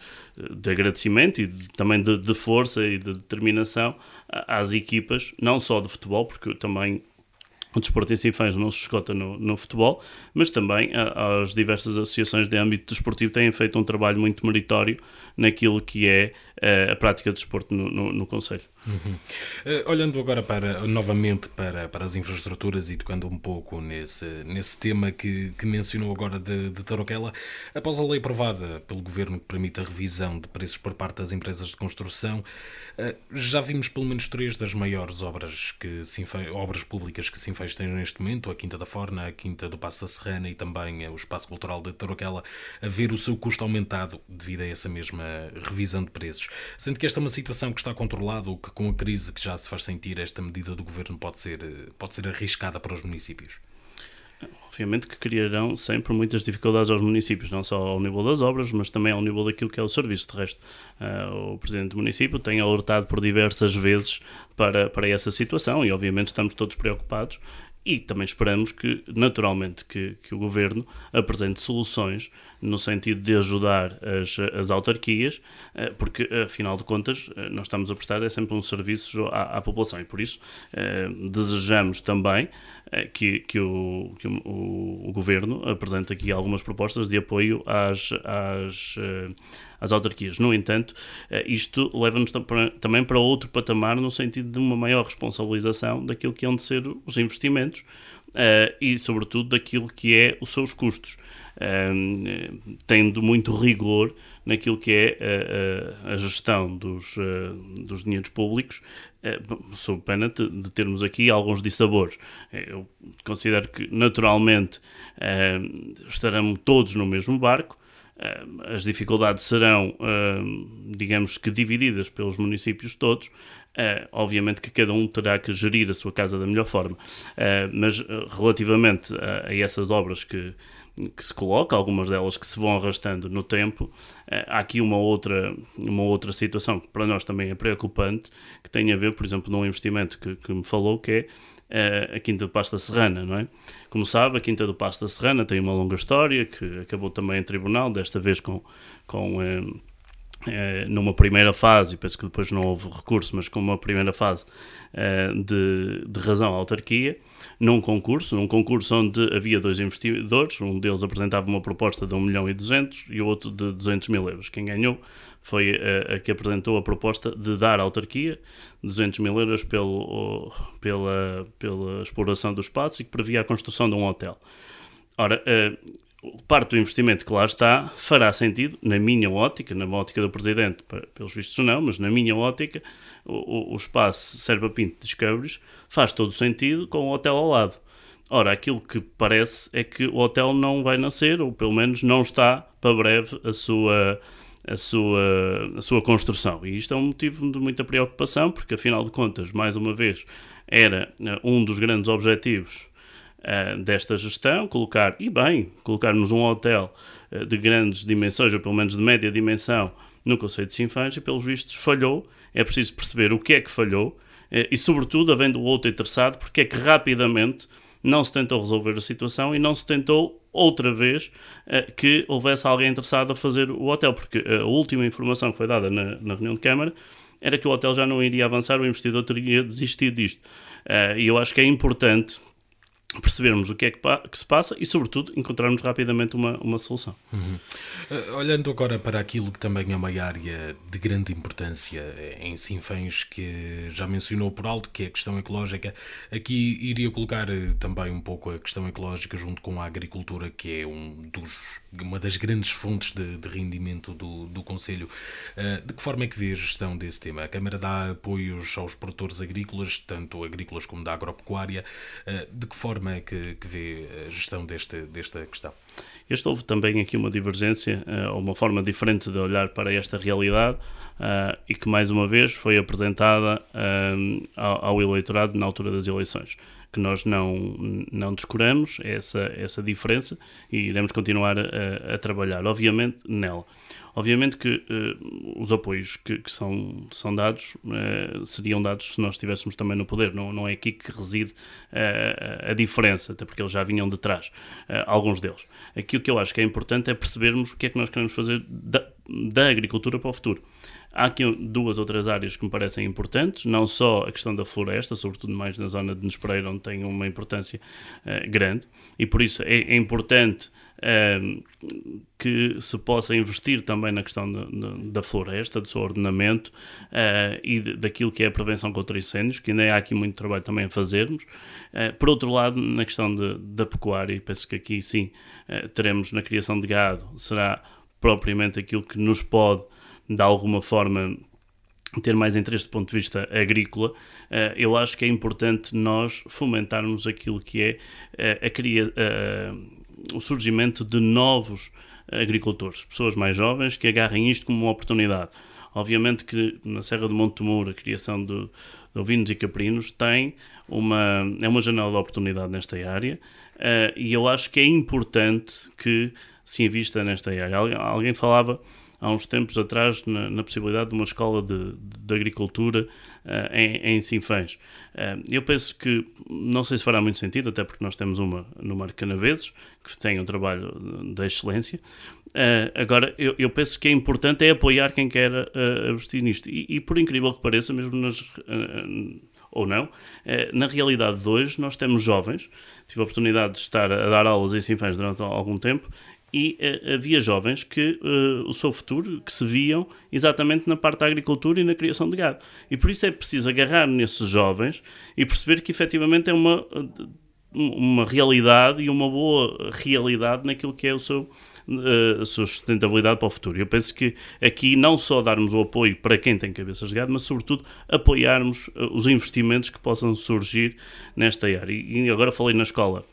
de agradecimento e de, também de, de força e de determinação às equipas, não só de futebol, porque também o desporto em Sinfãs não se esgota no, no futebol, mas também a, as diversas associações de âmbito desportivo têm feito um trabalho muito meritório naquilo que é a, eh, a prática do desporto no, no, no Conselho. Uhum. Uh, olhando agora para, novamente para, para as infraestruturas e tocando um pouco nesse, nesse tema que, que mencionou agora de, de Tarouquela, após a lei aprovada pelo Governo que permite a revisão de preços por parte das empresas de construção, uh, já vimos pelo menos três das maiores obras, que se obras públicas que se infestem neste momento, a Quinta da Forna, a Quinta do Passo da Serrana e também o Espaço Cultural de Tarouquela, a ver o seu custo aumentado devido a essa mesma revisão de preços. Sendo que esta é uma situação que está controlada ou que com a crise que já se faz sentir, esta medida do governo pode ser, pode ser arriscada para os municípios? Obviamente que criarão sempre muitas dificuldades aos municípios, não só ao nível das obras, mas também ao nível daquilo que é o serviço. De resto, uh, o Presidente do município tem alertado por diversas vezes para, para essa situação e, obviamente, estamos todos preocupados e também esperamos que, naturalmente, que, que, o Governo apresente soluções no sentido de ajudar as, as autarquias, eh, porque, afinal de contas, eh, nós estamos a prestar é sempre um serviço à, à população e, por isso, desejamos também que, que, o, que o, o, Governo apresente aqui algumas propostas de apoio às, às às autarquias. No entanto, eh, isto leva-nos também para outro patamar no sentido de uma maior responsabilização daquilo que hão de ser os investimentos e, sobretudo, daquilo que é os seus custos, tendo muito rigor naquilo que é a, a, a gestão dos, dos dinheiros públicos, sob pena de, termos aqui alguns dissabores. Eu considero que, naturalmente, estaremos todos no mesmo barco, as dificuldades serão, digamos que, divididas pelos municípios todos. obviamente que cada um terá que gerir a sua casa da melhor forma, mas relativamente a essas obras que, que se coloca, algumas delas que se vão arrastando no tempo. Há aqui uma outra, uma outra situação que para nós também é preocupante, que tem a ver, por exemplo, num investimento que, que me falou, que é uh, a Quinta do Pasta Serrana, não é? Como sabe, a Quinta do Pasta Serrana tem uma longa história que acabou também em tribunal, desta vez com, com uh, numa primeira fase, penso que depois não houve recurso, mas com uma primeira fase de, de razão à autarquia, num concurso, num concurso onde havia dois investidores, um deles apresentava uma proposta de 1 milhão e 200 e o outro de 200 mil euros. Quem ganhou foi a, a, que apresentou a proposta de dar à autarquia 200 mil euros pelo, pela, pela exploração do espaço e que previa a construção de um hotel. Ora, uh, parte do investimento que lá está fará sentido, na minha ótica, na ótica do Presidente, pelos vistos não, mas na minha ótica, o, o espaço Serva Pinto Discoveries faz todo sentido com o hotel ao lado. Ora, aquilo que parece é que o hotel não vai nascer, ou pelo menos não está para breve a sua a sua, a sua construção. E isto é um motivo de muita preocupação, porque afinal de contas, mais uma vez, era uh, um dos grandes objetivos uh, desta gestão, colocar, e bem, colocarmos um hotel uh, de grandes dimensões, ou pelo menos de média dimensão, no Conselho de Sinfãs, e pelos vistos falhou. É preciso perceber o que é que falhou, e sobretudo, havendo outro interessado, porque é que rapidamente não se tentou resolver a situação e não se tentou outra vez que houvesse alguém interessado a fazer o hotel, porque a última informação que foi dada na, na reunião de Câmara era que o hotel já não iria avançar, o investidor teria desistido disto. E eu acho que é importante percebermos o que é que, que, se passa e, sobretudo, encontrarmos rapidamente uma, uma solução. Uhum. Uh, olhando agora para aquilo que também é uma área de grande importância em Sinfãs, que já mencionou por alto, que é a questão ecológica, aqui iria colocar uh, também um pouco a questão ecológica junto com a agricultura, que é um dos, uma das grandes fontes de, de rendimento do, do Conselho. Uh, de que forma é que vê a gestão desse tema? A Câmara dá apoios aos produtores agrícolas, tanto agrícolas como da agropecuária. de que forma forma é que, que vê a gestão deste, desta questão? Este houve também aqui uma divergência, uh, uma forma diferente de olhar para esta realidade uh, e que, mais uma vez, foi apresentada ao, ao, eleitorado na altura das eleições. Que nós não, não descuramos essa, essa diferença e iremos continuar a, a trabalhar, obviamente, nela. Obviamente que uh, os apoios que, que, são, são dados uh, seriam dados se nós estivéssemos também no poder. Não, não é aqui que reside uh, a diferença, até porque eles já vinham de trás, alguns deles. Aqui o que eu acho que é importante é percebermos o que é que nós queremos fazer da, da agricultura para o futuro. Há aqui duas outras áreas que me parecem importantes, não só a questão da floresta, sobretudo mais na zona de Nespereira, onde tem uma importância grande, e por isso é, é importante uh, que se possa investir também na questão da floresta, do seu ordenamento uh, e de, daquilo que é a prevenção contra incêndios, que ainda há aqui muito trabalho também a fazermos. por outro lado, na questão da pecuária, penso que aqui sim teremos na criação de gado, será propriamente aquilo que nos pode de alguma forma ter mais interesse do ponto de vista agrícola, eh, eu acho que é importante nós fomentarmos aquilo que é eh, a, cria, eh, o surgimento de novos agricultores, pessoas mais jovens que agarrem isto como uma oportunidade. Obviamente que na Serra do Monte Temur a criação de, de ovinos e caprinos tem uma, é uma janela de oportunidade nesta área e eu acho que é importante que se invista nesta área. Alguém falava há uns tempos atrás na, na possibilidade de uma escola de, de agricultura uh, em, em Sinfãs. Uh, eu penso que, não sei se fará muito sentido, até porque nós temos uma no Mar Canaveses, que tem um trabalho de excelência. Uh, agora, eu, eu, penso que é importante é apoiar quem quer investir nisto. E, e, por incrível que pareça, mesmo nas ou não. Na realidade de hoje, nós temos jovens, tive a oportunidade de estar a dar aulas em Sinfãs durante algum tempo, e uh, havia jovens que uh, o seu futuro que se viam exatamente na parte da agricultura e na criação de gado. E por isso é preciso agarrar nesses jovens e perceber que efetivamente é uma, uma realidade e uma boa realidade naquilo que é o seu, uh, a sua sustentabilidade para o futuro. Eu penso que aqui não só darmos o apoio para quem tem cabeças de gado, mas sobretudo apoiarmos os investimentos que possam surgir nesta área. E agora falei na escola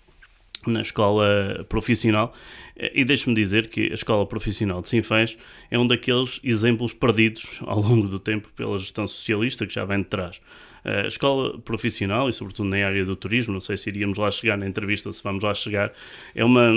na escola profissional. E deixe-me dizer que a escola profissional de Sinfãs é um daqueles exemplos perdidos ao longo do tempo pela gestão socialista que já vem de trás. A escola profissional, e sobretudo na área do turismo, não sei se iríamos lá chegar na entrevista, se vamos lá chegar, é uma,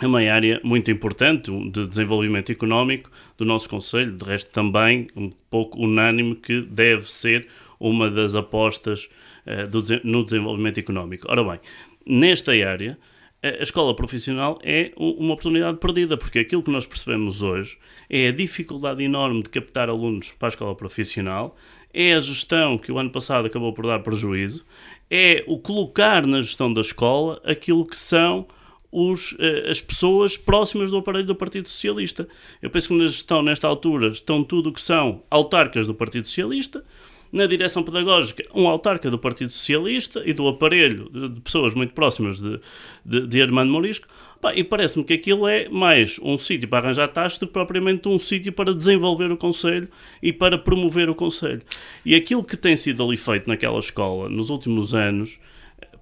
é uma área muito importante de desenvolvimento económico do nosso Conselho, de resto também um pouco unânime que deve ser uma das apostas uh, do, no desenvolvimento económico. Ora bem, nesta área, a escola profissional é uma oportunidade perdida, porque aquilo que nós percebemos hoje é a dificuldade enorme de captar alunos para a escola profissional, é a gestão que o ano passado acabou por dar prejuízo, é o colocar na gestão da escola aquilo que são os, eh, as pessoas próximas do aparelho do Partido Socialista. Eu penso que na gestão, nesta altura, estão tudo o que são autarcas do Partido Socialista, na direção pedagógica, um autarca do Partido Socialista e do aparelho de, pessoas muito próximas de, de, de Armando Morisco. e parece-me que aquilo é mais um sítio para arranjar taxas do que propriamente um sítio para desenvolver o Conselho e para promover o Conselho. E aquilo que tem sido ali feito naquela escola nos últimos anos,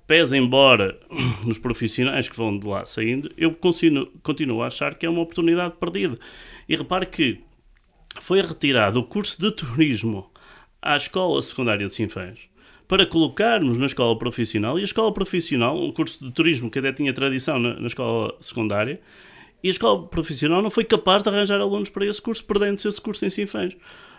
pese embora nos profissionais que vão de lá saindo, eu continuo, continuo a achar que é uma oportunidade perdida. E repare que foi retirado o curso de turismo à escola secundária de Sinfãs para colocarmos na escola profissional, e a escola profissional, um curso de turismo que até tinha tradição na, na escola secundária, e a escola profissional não foi capaz de arranjar alunos para esse curso, perdendo-se esse curso em Sinfãs.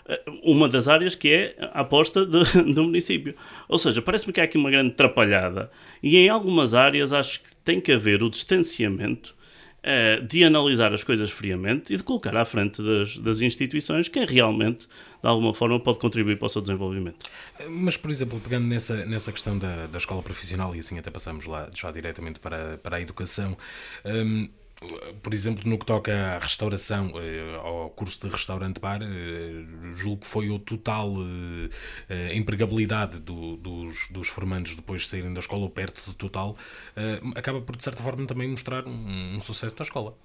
Eh, uma das áreas que é a aposta de, do município. Ou seja, parece-me que há aqui uma grande atrapalhada, e em algumas áreas acho que tem que haver o distanciamento uh, de analisar as coisas friamente e de colocar à frente das, das instituições quem realmente, de alguma forma, pode contribuir para o seu desenvolvimento. Mas, por exemplo, pegando nessa, nessa questão da, da escola profissional, e assim até passamos lá já diretamente para, para a educação. Um, por exemplo, no que toca à restauração, eh, ao curso de restaurante-bar, eh, julgo que foi o total eh, empregabilidade do, dos, dos formandos depois de saírem da escola, ou perto do total, acaba por, de certa forma, também mostrar um, um sucesso da escola.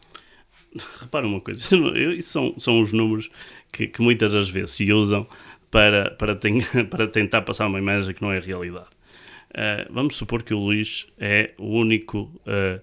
Repara uma coisa, isso são, são os números que, que muitas das vezes se usam para, para, ten, para tentar passar uma imagem que não é realidade. Uh, vamos supor que o Luís é o único uh,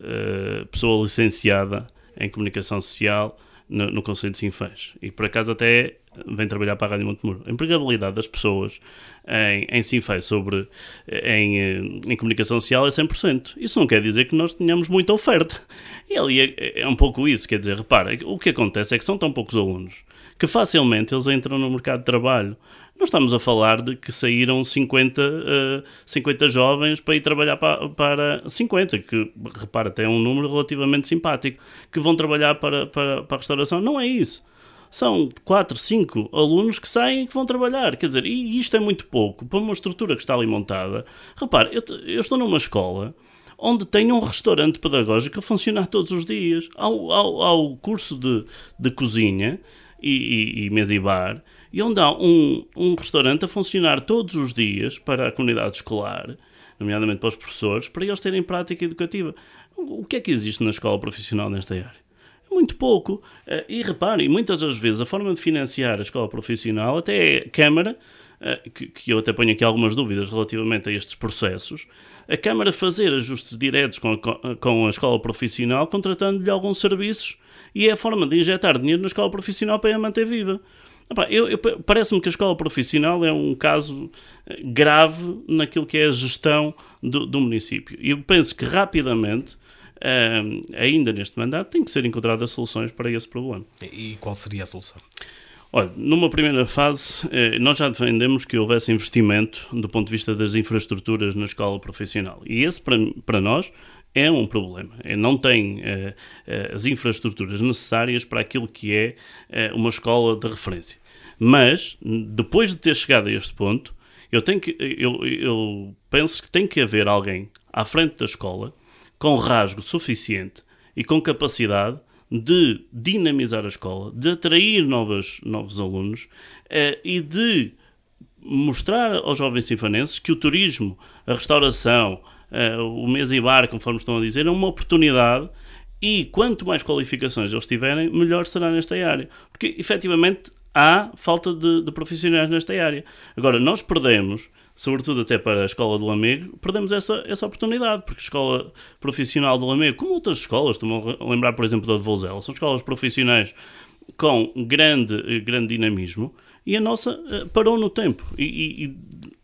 uh, pessoa licenciada em comunicação social no, no Conselho de Sinfãs. E por acaso até vem trabalhar para a Rádio Montemuro. A empregabilidade das pessoas em, em Sinfãs sobre, em, eh, em comunicação social é 100%. Isso não quer dizer que nós tenhamos muita oferta. E ali é, é um pouco isso, quer dizer, repara, o que acontece é que são tão poucos alunos que facilmente eles entram no mercado de trabalho. Não estamos a falar de que saíram 50, uh, 50 jovens para ir trabalhar para, para 50, que repara, até é um número relativamente simpático, que vão trabalhar para, para, para a restauração. Não é isso. São 4, 5 alunos que saem e que vão trabalhar. Quer dizer, e isto é muito pouco para uma estrutura que está ali montada. Repare, eu, eu estou numa escola onde tem um restaurante pedagógico a funcionar todos os dias. Ao, ao, curso de, de cozinha e, e, e mesa e bar, e onde há um, um restaurante a funcionar todos os dias para a comunidade escolar, nomeadamente para os professores, para eles terem prática educativa. O que é que existe na escola profissional nesta área? Muito pouco. Eh, e reparem, muitas das vezes a forma de financiar a escola profissional até é Câmara, eh, que eu até ponho aqui algumas dúvidas relativamente a estes processos, a Câmara fazer ajustes diretos a, com a escola profissional, contratando-lhe alguns serviços, e é a forma de injetar dinheiro na escola profissional para a manter viva. Parece-me que a escola profissional é um caso eh, grave naquilo que é a gestão do, do município. E eu penso que rapidamente, uh, ainda neste mandato, tem que ser encontradas soluções para esse problema. E qual seria a solução? Olha, numa primeira fase, eh, nós já defendemos que houvesse investimento do ponto de vista das infraestruturas na escola profissional. E esse, para, para nós, é um problema. É, não tem uh, uh, as infraestruturas necessárias para aquilo que é uh, uma escola de referência. Mas, depois de ter chegado a este ponto, eu, tenho que, eu, eu penso que tem que haver alguém à frente da escola com rasgo suficiente e com capacidade de dinamizar a escola, de atrair novos, novos alunos e de mostrar aos jovens sinfanenses que o turismo, a restauração, uh, o mês e bar, conforme estão a dizer, é uma oportunidade e quanto mais qualificações eles tiverem, melhor será nesta área. Porque efetivamente há falta de, de, profissionais nesta área. Agora, nós perdemos sobretudo até para a escola do Lamego, perdemos essa, essa oportunidade, porque a escola profissional do Lamego, como outras escolas, estou-me a lembrar, por exemplo, da de Volzela, são escolas profissionais com grande, grande dinamismo, e a nossa uh, parou no tempo. E, e,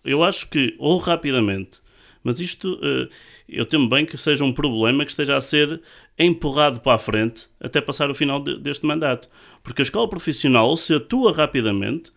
eu acho que, ou rapidamente, mas isto uh, eu temo bem que seja um problema que esteja a ser empurrado para a frente até passar o final de, deste mandato. Porque a escola profissional se atua rapidamente,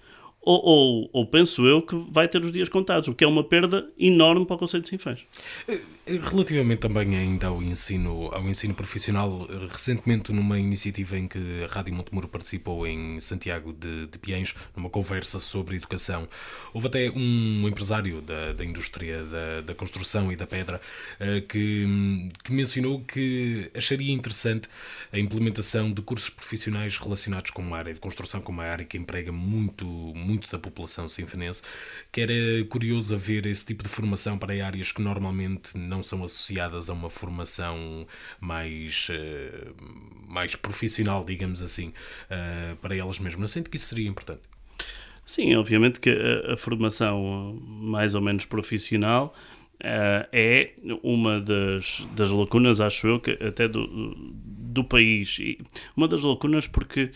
ou, ou, ou, penso eu que vai ter os dias contados, o que é uma perda enorme para o Conselho de Sinfãs. Eh, relativamente também ainda ao ensino, ao ensino profissional, recentemente numa iniciativa em que a Rádio Montemuro participou em Santiago de, de Piens, numa conversa sobre educação, houve até um empresário da, da indústria da, da construção e da pedra eh, que, que mencionou que acharia interessante a implementação de cursos profissionais relacionados com uma área de construção, com uma área que emprega muito, muito da população sinfonense, que era curioso ver esse tipo de formação para áreas que normalmente não são associadas a uma formação mais, uh, mais profissional, digamos assim, uh, para elas mesmas. Sinto que isso seria importante. Sim, obviamente que a, a formação mais ou menos profissional uh, é uma das, das lacunas, acho eu, que até do, do país. E uma das lacunas porque,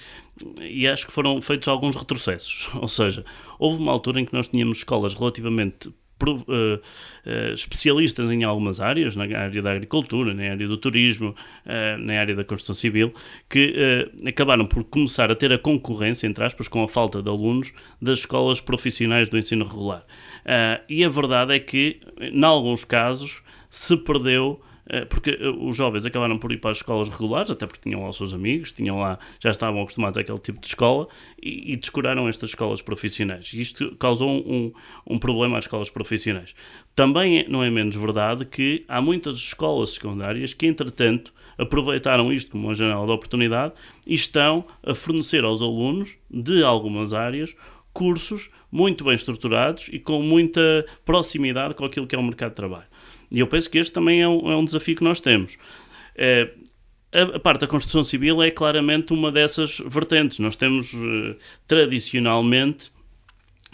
e acho que foram feitos alguns retrocessos, ou seja, houve uma altura em que nós tínhamos escolas relativamente Uh, uh, especialistas em algumas áreas, na área da agricultura, na área do turismo, uh, na área da construção civil, que acabaram por começar a ter a concorrência, entre aspas, com a falta de alunos das escolas profissionais do ensino regular. E a verdade é que, em alguns casos, se perdeu eh, porque eh, os jovens acabaram por ir para as escolas regulares, até porque tinham lá os seus amigos, tinham lá, já estavam acostumados àquele tipo de escola e, e descuraram estas escolas profissionais. E isto causou um, um problema às escolas profissionais. Também é, não é menos verdade que há muitas escolas secundárias que, entretanto, aproveitaram isto como uma janela de oportunidade e estão a fornecer aos alunos de algumas áreas cursos muito bem estruturados e com muita proximidade com aquilo que é o mercado de trabalho. E eu penso que este também é um, é um desafio que nós temos. É, a, parte da construção civil é claramente uma dessas vertentes. Nós temos, uh, tradicionalmente,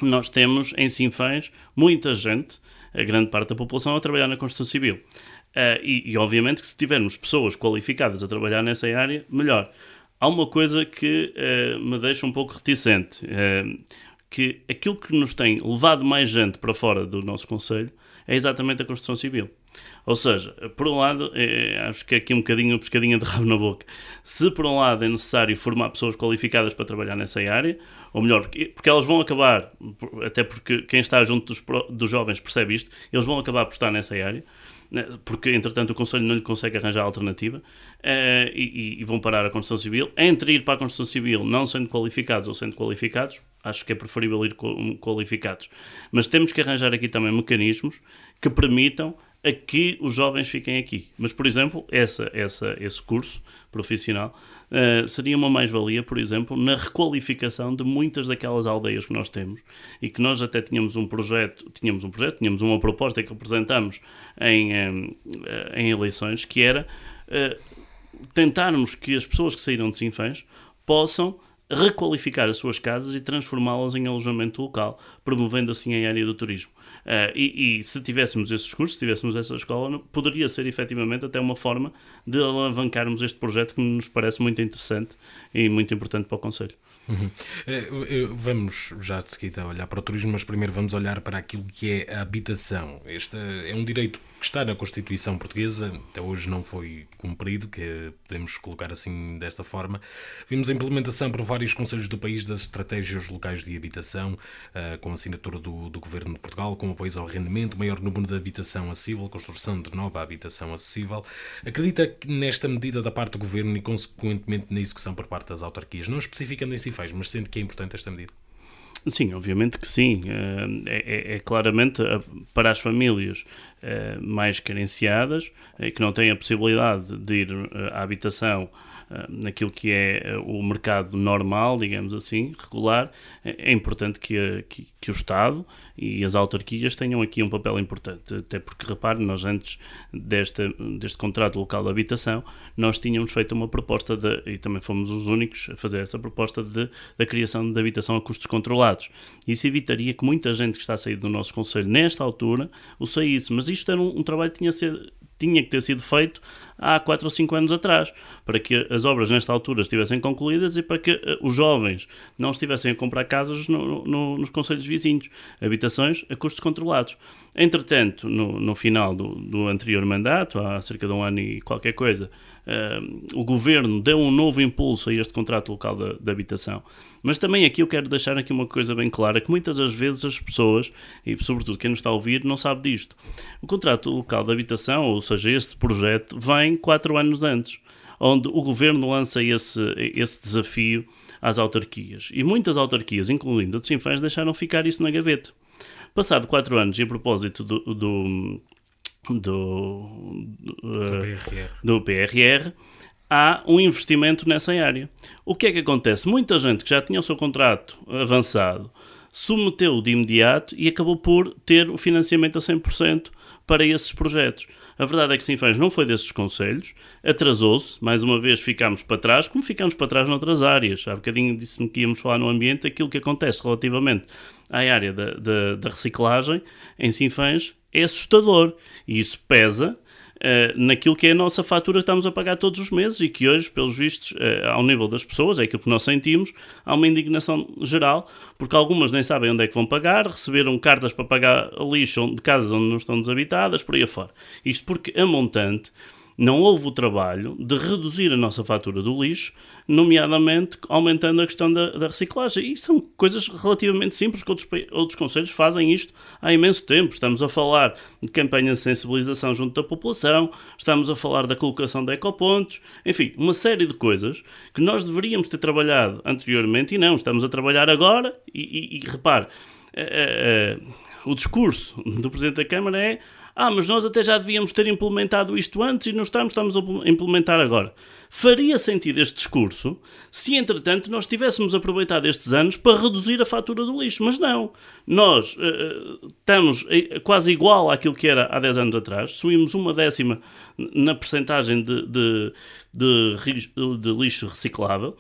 nós temos em Sinfãs muita gente, a grande parte da população, a trabalhar na construção civil. Uh, e, e, obviamente que se tivermos pessoas qualificadas a trabalhar nessa área, melhor. Há uma coisa que uh, me deixa um pouco reticente, que aquilo que nos tem levado mais gente para fora do nosso Conselho é exatamente a construção civil. Ou seja, por um lado, é, acho que é aqui um bocadinho, um pescadinho de rabo na boca. Se por um lado é necessário formar pessoas qualificadas para trabalhar nessa área, ou melhor, porque, porque elas vão acabar, até porque quem está junto dos, dos jovens percebe isto, eles vão acabar por estar nessa área, porque entretanto o Conselho não lhe consegue arranjar alternativa uh, e, e, vão parar a construção civil. Entre ir para a construção civil não sendo qualificados ou sendo qualificados, acho que é preferível ir qualificados. Mas temos que arranjar aqui também mecanismos que permitam a que os jovens fiquem aqui. Mas, por exemplo, essa, essa, esse curso profissional uh, seria uma mais-valia, por exemplo, na requalificação de muitas daquelas aldeias que nós temos e que nós até tínhamos um projeto, tínhamos um projeto, tínhamos uma proposta que apresentamos em, em, eh, em eleições, que era uh, tentarmos que as pessoas que saíram de Sinfãs possam requalificar as suas casas e transformá-las em alojamento local, promovendo assim a área do turismo. Uh, e, e, se tivéssemos esses cursos, se tivéssemos essa escola, poderia ser efetivamente até uma forma de alavancarmos este projeto que nos parece muito interessante e muito importante para o Conselho. Uhum. Uh, vamos já de seguida olhar para o turismo, mas primeiro vamos olhar para aquilo que é a habitação. Este é um direito que está na Constituição Portuguesa, até hoje não foi cumprido, que podemos colocar assim desta forma. Vimos a implementação por vários conselhos do país das estratégias locais de habitação, uh, com assinatura do, do Governo de Portugal, com apoio ao rendimento, maior número de habitação acessível, construção de nova habitação acessível. Acredita que nesta medida da parte do Governo e, consequentemente, na execução por parte das autarquias, não especificando em Cifais, mas sendo que é importante esta medida? Sim, obviamente que sim. Eh, é, é, é claramente eh, para as famílias eh, mais carenciadas, que não têm a possibilidade de ir à habitação naquilo que é o mercado normal, digamos assim, regular, é, importante que, que, que, o Estado e as autarquias tenham aqui um papel importante. Até porque, repare, nós antes desta, deste contrato local de habitação, nós tínhamos feito uma proposta, de, e também fomos os únicos a fazer essa proposta de, da criação de habitação a custos controlados. Isso evitaria que muita gente que está a sair do nosso Conselho nesta altura o saísse. Mas isto era um, um trabalho que tinha, ser, tinha que ter sido feito há 4 ou 5 anos atrás, para que as obras nesta altura estivessem concluídas e para que uh, os jovens não estivessem a comprar casas no, no, nos conselhos vizinhos, a custos controlados. Entretanto, no, no final do, do, anterior mandato, há cerca de um ano e qualquer coisa, uh, o governo deu um novo impulso a este contrato local de, de, habitação. Mas também aqui eu quero deixar aqui uma coisa bem clara, que muitas das vezes as pessoas, e sobretudo quem nos está a ouvir, não sabe disto. O contrato local de habitação, ou seja, este projeto, vem quatro anos antes, onde o governo lança esse, esse desafio às autarquias. E muitas autarquias, incluindo a de Sinfãs, deixaram ficar isso na gaveta. Passado quatro anos, e a propósito do, do do, do, do, PRR. do PRR, há um investimento nessa área. O que é que acontece? Muita gente que já tinha o seu contrato avançado submeteu de imediato e acabou por ter o financiamento a 100% para esses projetos. A verdade é que Sinfãs não foi desses conselhos, atrasou-se, mais uma vez ficámos para trás, como ficámos para trás noutras áreas. Há bocadinho disse-me que íamos falar no ambiente, aquilo que acontece relativamente à área da, da, da reciclagem em Sinfãs é assustador e isso pesa Uh, naquilo que é a nossa fatura que estamos a pagar todos os meses e que hoje, pelos vistos, uh, ao nível das pessoas, é aquilo que nós sentimos, há uma indignação geral, porque algumas nem sabem onde é que vão pagar, receberam cartas para pagar lixo de casas onde não estão desabitadas, por aí afora. Isto porque a montante não houve o trabalho de reduzir a nossa fatura do lixo, nomeadamente aumentando a questão da, da reciclagem. E são coisas relativamente simples que outros, outros conselhos fazem isto há imenso tempo. Estamos a falar de campanhas de sensibilização junto da população, estamos a falar da colocação de ecopontos, enfim, uma série de coisas que nós deveríamos ter trabalhado anteriormente e não, estamos a trabalhar agora e, e, e repare, uh, uh, o discurso do Presidente da Câmara é ah, mas nós até já devíamos ter implementado isto antes e não estamos, estamos a implementar agora. Faria sentido este discurso se, entretanto, nós tivéssemos aproveitado estes anos para reduzir a fatura do lixo. Mas não. Nós uh, estamos quase igual àquilo que era há 10 anos atrás. Subimos uma décima na percentagem de, de, de, de lixo reciclável.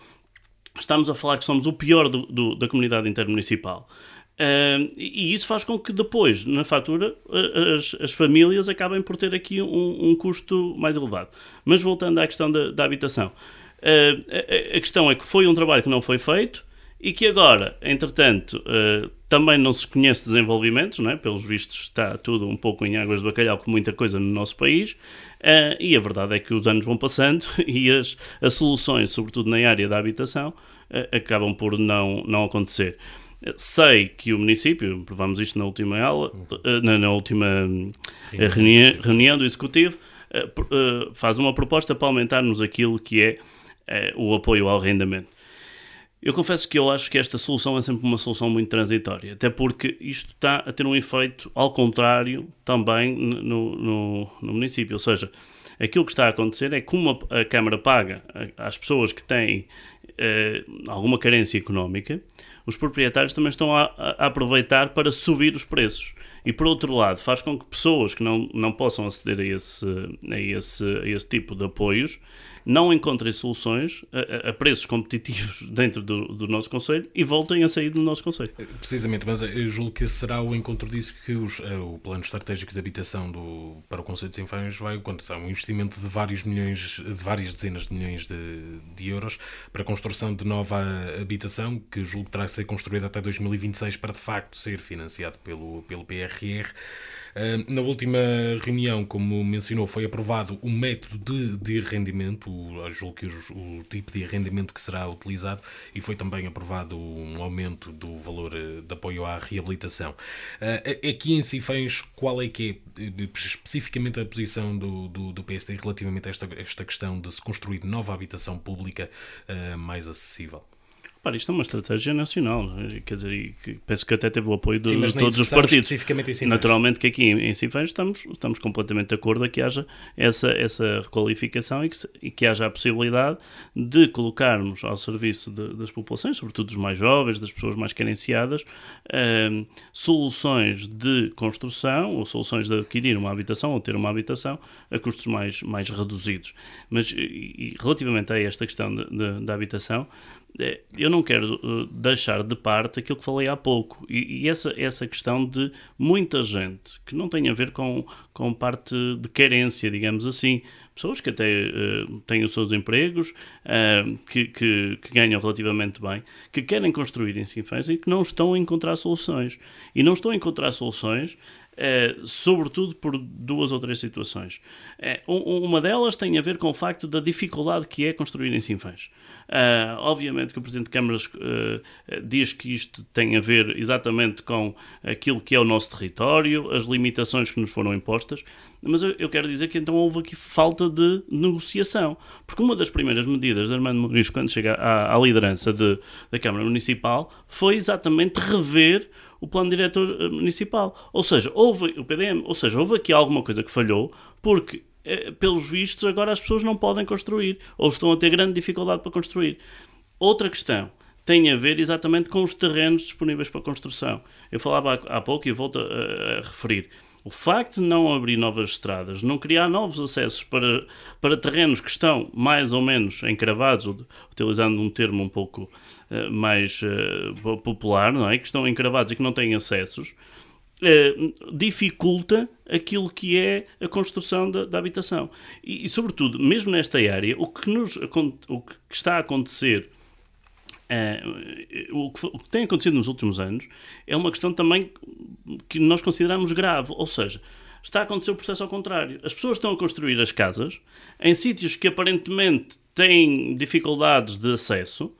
Estamos a falar que somos o pior do, do, da comunidade intermunicipal. Uh, e isso faz com que depois, na fatura, as, as famílias acabem por ter aqui um, um, custo mais elevado. Mas voltando à questão da, da habitação, uh, a, a, questão é que foi um trabalho que não foi feito e que agora, entretanto, uh, também não se conhece desenvolvimentos, não é? pelos vistos está tudo um pouco em águas de bacalhau com muita coisa no nosso país, e a verdade é que os anos vão passando e as, as soluções, sobretudo na área da habitação, acabam por não, não acontecer. Sei que o município, provamos isto na última aula, eh, na, na última eh, reunião, reunião do Executivo, eh, faz uma proposta para aumentarmos aquilo que é o apoio ao arrendamento. Eu confesso que eu acho que esta solução é sempre uma solução muito transitória, até porque isto está a ter um efeito ao contrário também no, no, no município. Ou seja, aquilo que está a acontecer é que como a Câmara paga às pessoas que têm alguma carência económica, os proprietários também estão a, a, aproveitar para subir os preços. E por outro lado, faz com que pessoas que não, não possam aceder a esse, a, esse, a esse tipo de apoios não encontrem soluções a, a preços competitivos dentro do, do, nosso Conselho e voltem a sair do nosso Conselho. Precisamente, mas eu julgo que será o encontro disso que os, eh, o plano estratégico de habitação do, para o Conselho de Sinfãs vai acontecer. Um investimento de vários milhões, de várias dezenas de milhões de, de euros para a construção de nova habitação, que julgo que terá que ser construída até 2026 para de facto ser financiado pelo, pelo PRR. Ah, na última reunião, como mencionou, foi aprovado o método de, de rendimento, julgo que o, o, tipo de arrendamento que será utilizado, e foi também aprovado um aumento do valor ah, de apoio à reabilitação. Ah, aqui em Cifães, qual é que é especificamente a posição do, do, do PSD relativamente a esta, esta questão de se construir nova habitação pública mais acessível? Isto é uma estratégia nacional, é? quer dizer, e que, penso que até teve o apoio de, Sim, de todos os partidos. Especificamente em Sinfãs. Naturalmente que aqui em, em Sinfãs estamos, estamos completamente de acordo a que haja essa, essa requalificação e que, e que haja a possibilidade de colocarmos ao serviço de, das populações, sobretudo dos mais jovens, das pessoas mais carenciadas, uh, soluções de construção ou soluções de adquirir uma habitação ou ter uma habitação a custos mais, mais reduzidos. Mas e, relativamente a esta questão da habitação, eu não quero uh, deixar de parte aquilo que falei há pouco e, e, essa, essa questão de muita gente que não tem a ver com, com parte de carência, digamos assim, pessoas que até uh, têm os seus empregos, uh, que, que, que, ganham relativamente bem, que querem construir em Sinfãs e que não estão a encontrar soluções. E não estão a encontrar soluções é, sobretudo por duas ou três situações. É, uma delas tem a ver com o facto da dificuldade que é construir em Sinfãs. Uh, obviamente que o Presidente de Câmaras diz que isto tem a ver exatamente com aquilo que é o nosso território, as limitações que nos foram impostas, mas eu, eu quero dizer que então houve aqui falta de negociação, porque uma das primeiras medidas de Armando Muniz quando chega à, à liderança de, da Câmara Municipal foi exatamente rever o plano diretor eh, municipal. Ou seja, houve o PDM, ou seja, houve aqui alguma coisa que falhou, porque eh, pelos vistos agora as pessoas não podem construir ou estão a ter grande dificuldade para construir. Outra questão tem a ver exatamente com os terrenos disponíveis para construção. Eu falava há, pouco e volto a, a, referir. O facto de não abrir novas estradas, não criar novos acessos para, para terrenos que estão mais ou menos encravados, utilizando um termo um pouco uh, mais uh, popular, não é? que estão encravados e que não têm acessos, uh, dificulta aquilo que é a construção da, da habitação. E, e, sobretudo, mesmo nesta área, o que, nos, o que está a acontecer Uh, o, que, tem acontecido nos últimos anos é uma questão também que nós consideramos grave, ou seja, está a acontecer o processo ao contrário. As pessoas estão a construir as casas em sítios que aparentemente têm dificuldades de acesso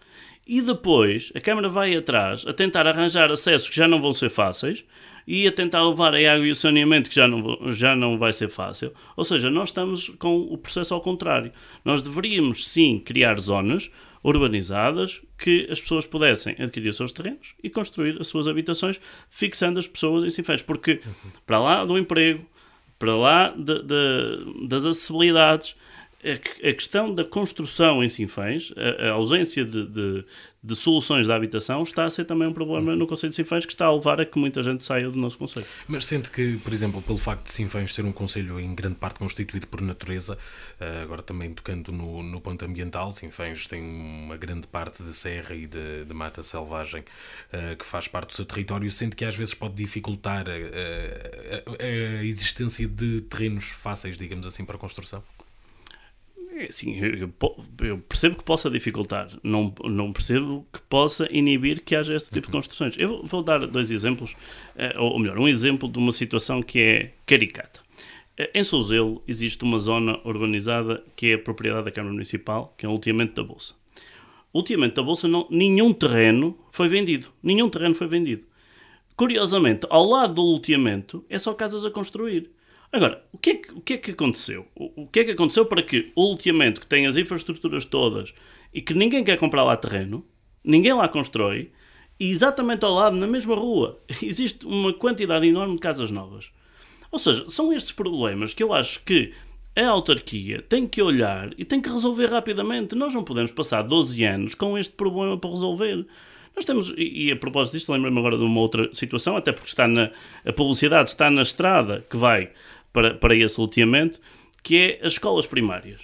e depois a Câmara vai atrás a tentar arranjar acessos que já não vão ser fáceis e a tentar levar a água e o saneamento que já não, já não vai ser fácil. Ou seja, nós estamos com o processo ao contrário. Nós deveríamos sim criar zonas urbanizadas que as pessoas pudessem adquirir os seus terrenos e construir as suas habitações, fixando as pessoas em Sinfãs. Porque para lá do emprego, para lá de, de, das acessibilidades, a, questão da construção em Sinfãs, a, a ausência de, de, de, soluções da habitação, está a ser também um problema no Conselho de Sinfãs que está a levar a que muita gente saia do nosso Conselho. Mas sente que, por exemplo, pelo facto de Sinfãs ser um Conselho em grande parte constituído por natureza, eh, agora também tocando no, no ponto ambiental, Sinfãs tem uma grande parte de serra e de, de mata selvagem uh, que faz parte do seu território, sente que às vezes pode dificultar a, a, a existência de terrenos fáceis, digamos assim, para a construção? É, sim, eu, eu, percebo que possa dificultar, não, não percebo que possa inibir que haja esse tipo de construções. Eu vou, dar dois exemplos, eh, ou melhor, um exemplo de uma situação que é caricata. Eh, em Souzelo existe uma zona urbanizada que é a propriedade da Câmara Municipal, que é o ultimamento da Bolsa. O ultimamento da Bolsa, não, nenhum terreno foi vendido. Nenhum terreno foi vendido. Curiosamente, ao lado do ultimamento, é só casas a construir. Agora, o que, é que, o que é que aconteceu? O, que é que aconteceu para que o loteamento, que tem as infraestruturas todas e que ninguém quer comprar lá terreno, ninguém lá constrói, e exatamente ao lado, na mesma rua, existe uma quantidade enorme de casas novas. Ou seja, são estes problemas que eu acho que a autarquia tem que olhar e tem que resolver rapidamente. Nós não podemos passar 12 anos com este problema para resolver. Nós temos, e, a propósito disto, lembro-me agora de uma outra situação, até porque está na, a publicidade está na estrada que vai para, para esse loteamento, que é as escolas primárias.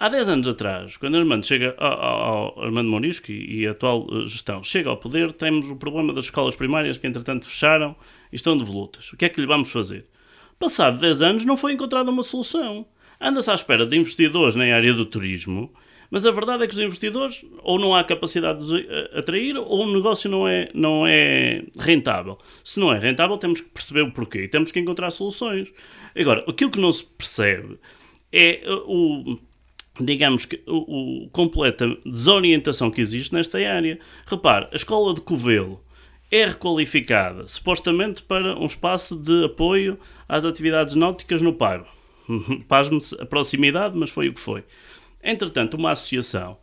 Há 10 anos atrás, quando Armando chega ao, ao Armando Morisco e, e a atual eh, gestão chega ao poder, temos o problema das escolas primárias que entretanto fecharam e estão devolutas. O que é que lhe vamos fazer? Passado 10 anos não foi encontrada uma solução. Anda-se à espera de investidores na área do turismo mas a verdade é que os investidores ou não há capacidade de atrair ou o negócio não é, não é rentável. Se não é rentável, temos que perceber o porquê e temos que encontrar soluções. Agora, aquilo que não se percebe é o digamos que o, o completa desorientação que existe nesta área. Repare, a escola de Covelo é requalificada supostamente para um espaço de apoio às atividades náuticas no Paiva. Pasme-se a proximidade, mas foi o que foi. Entretanto, uma associação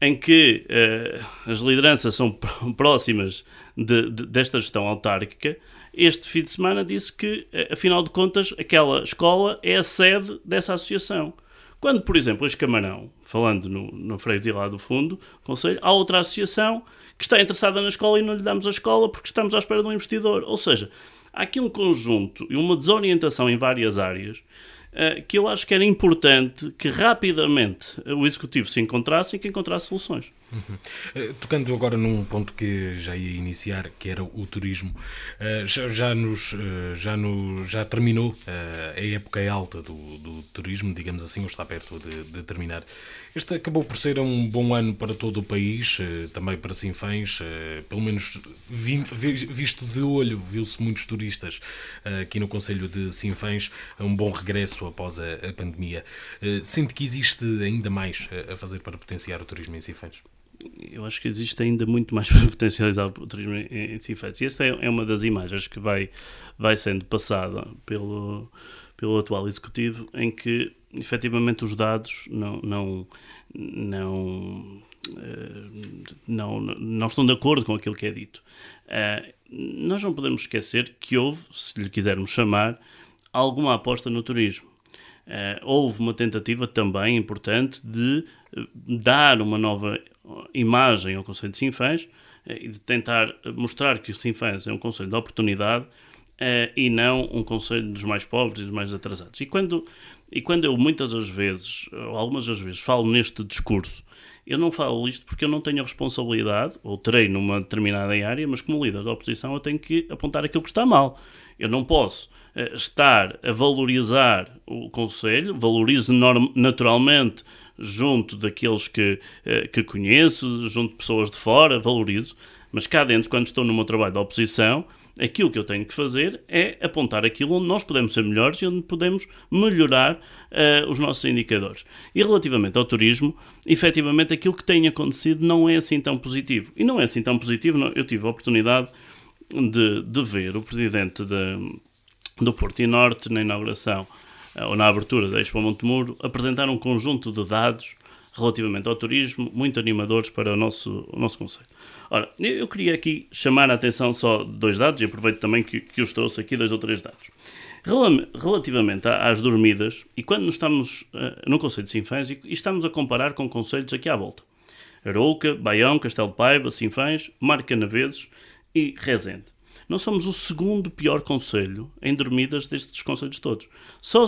em que uh, as lideranças são próximas de, de, desta gestão autárquica, este fim de semana disse que, afinal de contas, aquela escola é a sede dessa associação. Quando, por exemplo, este Camarão, falando no, no freguesia lá do fundo, conselho, há outra associação que está interessada na escola e não lhe damos a escola porque estamos à espera de um investidor. Ou seja, há aqui um conjunto e uma desorientação em várias áreas que eu acho que era importante que rapidamente o Executivo se encontrasse e que encontrasse soluções. Uhum. Uh, tocando agora num ponto que já ia iniciar, que era o turismo, uh, já, já, nos, uh, já, no, já terminou a época alta do, do, turismo, digamos assim, ou está perto de, de, terminar. Este acabou por ser um bom ano para todo o país, também para Sinfãs, pelo menos vi, visto de olho, viu-se muitos turistas aqui no Conselho de Sinfãs, um bom regresso após a, a pandemia. Sente que existe ainda mais a fazer para potenciar o turismo em Sinfãs? Eu acho que existe ainda muito mais para potencializar o turismo em, em Sinfãs. E esta é, é, uma das imagens que vai, vai sendo passada pelo, pelo atual executivo, em que efetivamente os dados não, não, não, uh, não, não estão de acordo com aquilo que é dito. Uh, nós não podemos esquecer que houve, se lhe quisermos chamar, alguma aposta no turismo. Uh, houve uma tentativa também importante de dar uma nova imagem ao Conselho de Sinfãs eh, e de tentar mostrar que o Sinfãs é um Conselho de oportunidade uh, e não um Conselho dos mais pobres e dos mais atrasados. E quando, e quando eu muitas das vezes, ou algumas das vezes, falo neste discurso, eu não falo isto porque eu não tenho a responsabilidade, ou terei numa determinada área, mas como líder da oposição eu tenho que apontar aquilo que está mal. Eu não posso uh, estar a valorizar o Conselho, valorizo naturalmente junto daqueles que, eh, que conheço, junto de pessoas de fora, valorizo, mas cá dentro, quando estou no meu trabalho de oposição, aquilo que eu tenho que fazer é apontar aquilo onde nós podemos ser melhores e onde podemos melhorar uh, os nossos indicadores. E relativamente ao turismo, efetivamente aquilo que tem acontecido não é assim tão positivo. E não é assim tão positivo, não, eu tive a oportunidade de, de ver o presidente de, do Porto e Norte na inauguração ou na abertura da Expo Montemuro, apresentar um conjunto de dados relativamente ao turismo, muito animadores para o nosso, o nosso Conselho. Ora, eu queria aqui chamar a atenção só de dois dados, e aproveito também que, que os trouxe aqui, dois ou três dados. Relativamente às dormidas, e quando estamos uh, no Conselho de Sinfãs, e, e, estamos a comparar com conselhos aqui à volta, Arouca, Baião, Castelo de Paiva, Sinfãs, Marca Naveses e Rezende. Nós somos o segundo pior conselho em dormidas destes conselhos todos. Só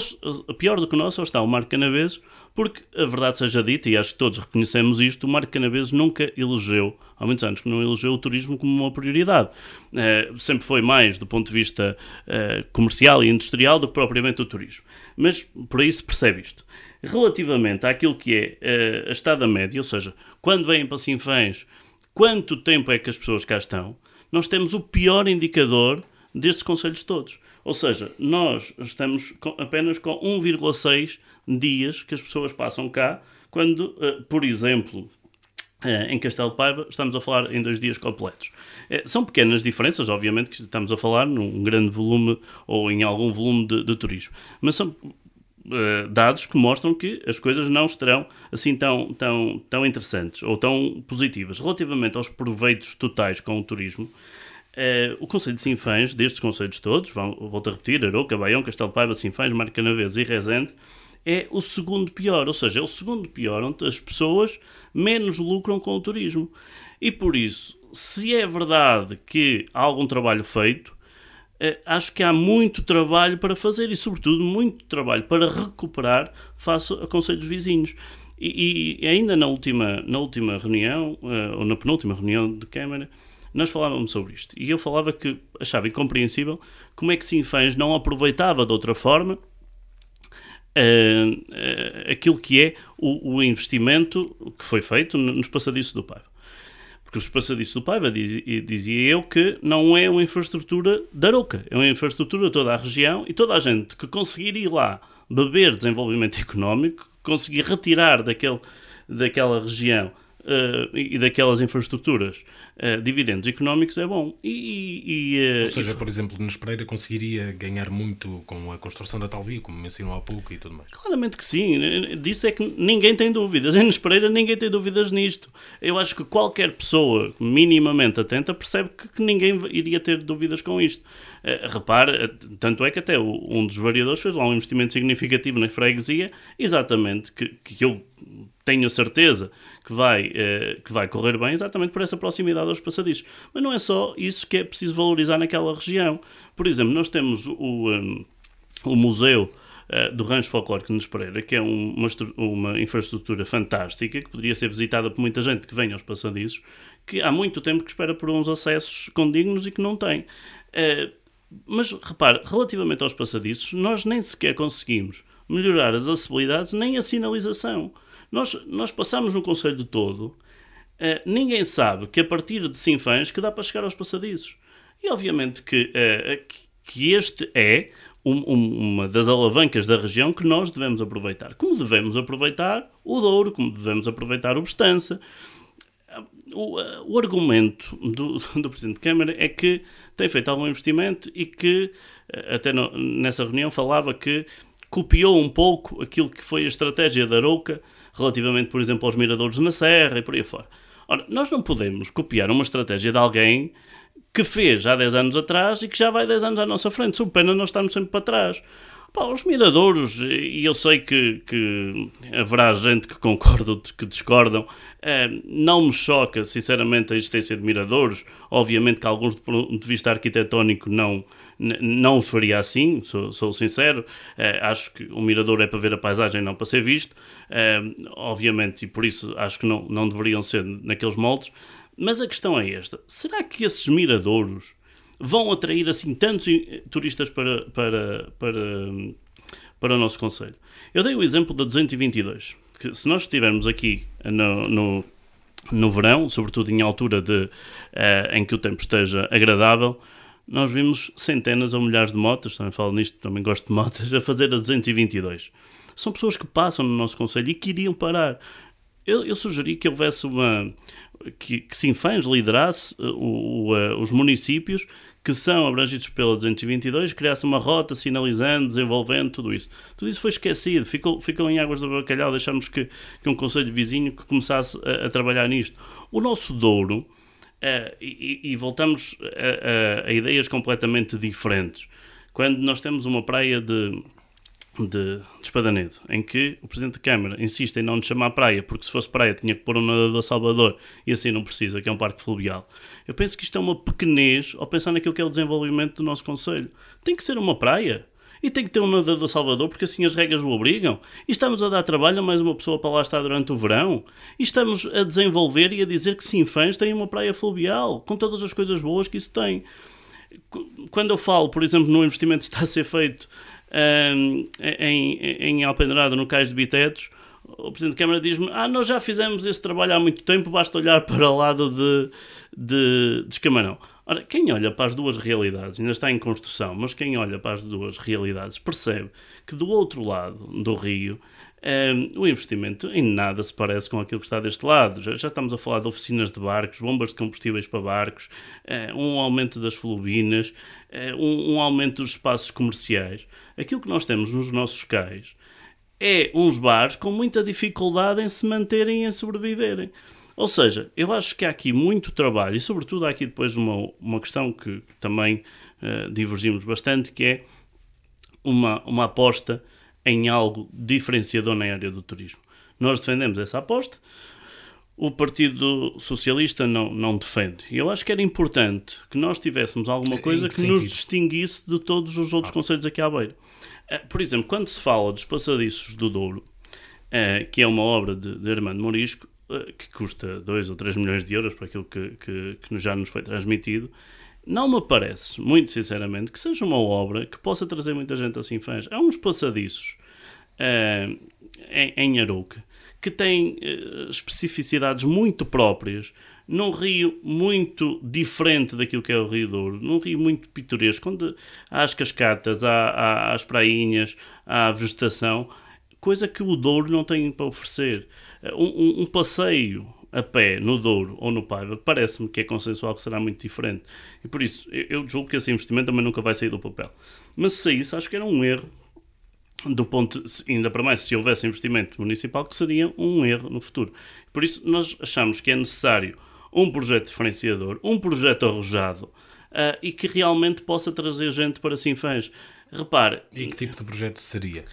pior do que o nosso está o Marco Canaveses, porque a verdade seja dita, e acho que todos reconhecemos isto, o Marco Canaveses nunca elegeu, há muitos anos que não elegeu o turismo como uma prioridade. Uh, sempre foi mais do ponto de vista uh, comercial e industrial do que propriamente o turismo. Mas por aí se percebe isto. Relativamente àquilo que é a estada média, ou seja, quando vêm para Sinfãs, quanto tempo é que as pessoas cá estão, nós temos o pior indicador destes conselhos todos. Ou seja, nós estamos com, apenas com 1,6 dias que as pessoas passam cá, quando, uh, por exemplo, uh, em Castelo Paiva, estamos a falar em dois dias completos. Uh, são pequenas diferenças, obviamente, que estamos a falar num grande volume ou em algum volume de, de turismo, mas são dados que mostram que as coisas não estarão assim tão, tão, tão interessantes ou tão positivas. Relativamente aos proveitos totais com o turismo, Uh, o Conselho de Sinfãs, destes conselhos todos, volto a repetir, Aroca, Baião, Castelo de Paiva, Sinfãs, Marcanavês e Rezende, é o segundo pior, ou seja, é o segundo pior onde as pessoas menos lucram com o turismo. E por isso, se é verdade que há algum trabalho feito, eh, acho que há muito trabalho para fazer e, sobretudo, muito trabalho para recuperar face a conselhos vizinhos. E, e ainda na última, na última reunião, uh, ou na penúltima reunião de Câmara, nós falávamos sobre isto. E eu falava que achava incompreensível como é que Sinfãs não aproveitava de outra forma uh, uh, aquilo que é o, o, investimento que foi feito nos passadiços do Paiva. Porque os passadiços do Paiva, dizia eu, que não é uma infraestrutura da Aroca, é uma infraestrutura toda a região e toda a gente que conseguir ir lá beber desenvolvimento económico, conseguir retirar daquele, daquela região uh, e daquelas infraestruturas uh, dividendos económicos é bom. E, e, Ou seja, e... por exemplo, Nunes Pereira conseguiria ganhar muito com a construção da tal via, como mencionou há pouco e tudo mais. Claramente que sim. Disso é que ninguém tem dúvidas. Em Nunes Pereira ninguém tem dúvidas nisto. Eu acho que qualquer pessoa minimamente atenta percebe que, que ninguém iria ter dúvidas com isto. Uh, repare, tanto é que até um dos variadores fez lá um investimento significativo na freguesia, exatamente, que, que eu tenho a certeza que vai, eh, que vai correr bem exatamente por essa proximidade aos passadiços. Mas não é só isso que é preciso valorizar naquela região. Por exemplo, nós temos o, um, o Museu uh, do Rancho Folclórico de Nos Pereira, que é um, uma, uma infraestrutura fantástica, que poderia ser visitada por muita gente que vem aos passadiços, que há muito tempo que espera por uns acessos condignos e que não tem. Uh, mas repare, relativamente aos passadiços, nós nem sequer conseguimos melhorar as acessibilidades nem a sinalização. Nós, nós passamos no Conselho de todo, uh, ninguém sabe que a partir de Sinfãs que dá para chegar aos passadiços. E obviamente que, uh, que este é um, um, uma das alavancas da região que nós devemos aproveitar. Como devemos aproveitar o Douro, como devemos aproveitar o Bestança. O, o, argumento do, do Presidente de Câmara é que tem feito algum investimento e que, até no, nessa reunião, falava que copiou um pouco aquilo que foi a estratégia da Arouca relativamente, por exemplo, aos miradores na Serra e por aí fora. Ora, nós não podemos copiar uma estratégia de alguém que fez há 10 anos atrás e que já vai 10 anos à nossa frente. Sou pena nós estamos sempre para trás. Pá, os miradores, e eu sei que, que haverá gente que concorda ou que discordam, eh, não me choca, sinceramente, a existência de miradores. Obviamente que alguns, do ponto de vista arquitetónico, não, não os faria assim, sou, sou sincero. Uh, acho que o mirador é para ver a paisagem, não para ser visto. Uh, obviamente, e por isso acho que não, não deveriam ser naqueles moldes. Mas a questão é esta: será que esses miradouros vão atrair assim tantos turistas para, para, para, para o nosso Conselho? Eu dei o exemplo da 222, que se nós estivermos aqui no, no no verão, sobretudo em altura de, uh, em que o tempo esteja agradável, nós vimos centenas ou milhares de motas, também falo nisto, também gosto de motas, a fazer a 222. São pessoas que passam no nosso Conselho e que iriam parar. Eu, eu sugeri que houvesse uma. que, que Sinfãs liderasse uh, o, o, uh, os municípios que são abrangidos pela 222, criasse uma rota sinalizando, desenvolvendo, tudo isso. Tudo isso foi esquecido, ficou, ficou em águas do bacalhau, deixamos que, que um conselho vizinho que começasse a, a trabalhar nisto. O nosso Douro Uh, e, e, voltamos a, a, a, ideias completamente diferentes. Quando nós temos uma praia de, de, de Espadanedo, em que o Presidente da Câmara insiste em não nos chamar praia, porque se fosse praia tinha que pôr um nadador Salvador, e assim não precisa, que é um parque fluvial. Eu penso que isto é uma pequenez ao pensar naquilo que é o desenvolvimento do nosso Conselho. Tem que ser uma praia e tem que ter um nadador Salvador porque assim as regras o obrigam. E estamos a dar trabalho a mais uma pessoa para lá estar durante o verão. E estamos a desenvolver e a dizer que Sinfãs tem uma praia fluvial, com todas as coisas boas que isso tem. Quando eu falo, por exemplo, no investimento que está a ser feito um, em, em Alpendrada, no Cais de Bitetos, o Presidente da Câmara diz-me: Ah, nós já fizemos esse trabalho há muito tempo, basta olhar para o lado de, de, de Escamarão. Ora, quem olha para as duas realidades, ainda está em construção, mas quem olha para as duas realidades percebe que do outro lado do rio um, o investimento em nada se parece com aquilo que está deste lado. Já, já estamos a falar de oficinas de barcos, bombas de combustíveis para barcos, uh, um aumento das flubinas, uh, um, um aumento dos espaços comerciais. Aquilo que nós temos nos nossos cais é uns bares com muita dificuldade em se manterem e em sobreviverem. Ou seja, eu acho que há aqui muito trabalho e, sobretudo, há aqui depois uma, uma questão que também uh, divergimos bastante, que é uma, uma aposta em algo diferenciador na área do turismo. Nós defendemos essa aposta, o Partido Socialista não, não defende. E eu acho que era importante que nós tivéssemos alguma coisa que, que nos distinguisse de todos os outros ah. conselhos aqui à beira. Uh, por exemplo, quando se fala dos passadiços do Douro, uh, que é uma obra de, de Armando Morisco, eh, que custa 2 ou 3 milhões de euros para aquilo que, que, que, já nos foi transmitido, não me parece, muito sinceramente, que seja uma obra que possa trazer muita gente assim fãs. Há uns passadiços uh, em, em Arouca que têm uh, especificidades muito próprias, num rio muito diferente daquilo que é o Rio Douro, num rio muito pitoresco, onde há as cascatas, há, há as prainhas, há a vegetação, coisa que o Douro não tem para oferecer. Um, um, passeio a pé no Douro ou no Paiva, parece-me que é consensual que será muito diferente. E por isso, eu julgo que esse investimento também nunca vai sair do papel. Mas se saísse, acho que era um erro do ponto, ainda para mais, se houvesse investimento municipal, que seria um erro no futuro. Por isso, nós achamos que é necessário um projeto diferenciador, um projeto arrojado uh, e que realmente possa trazer gente para Sinfãs. Repare. E que tipo de projeto seria?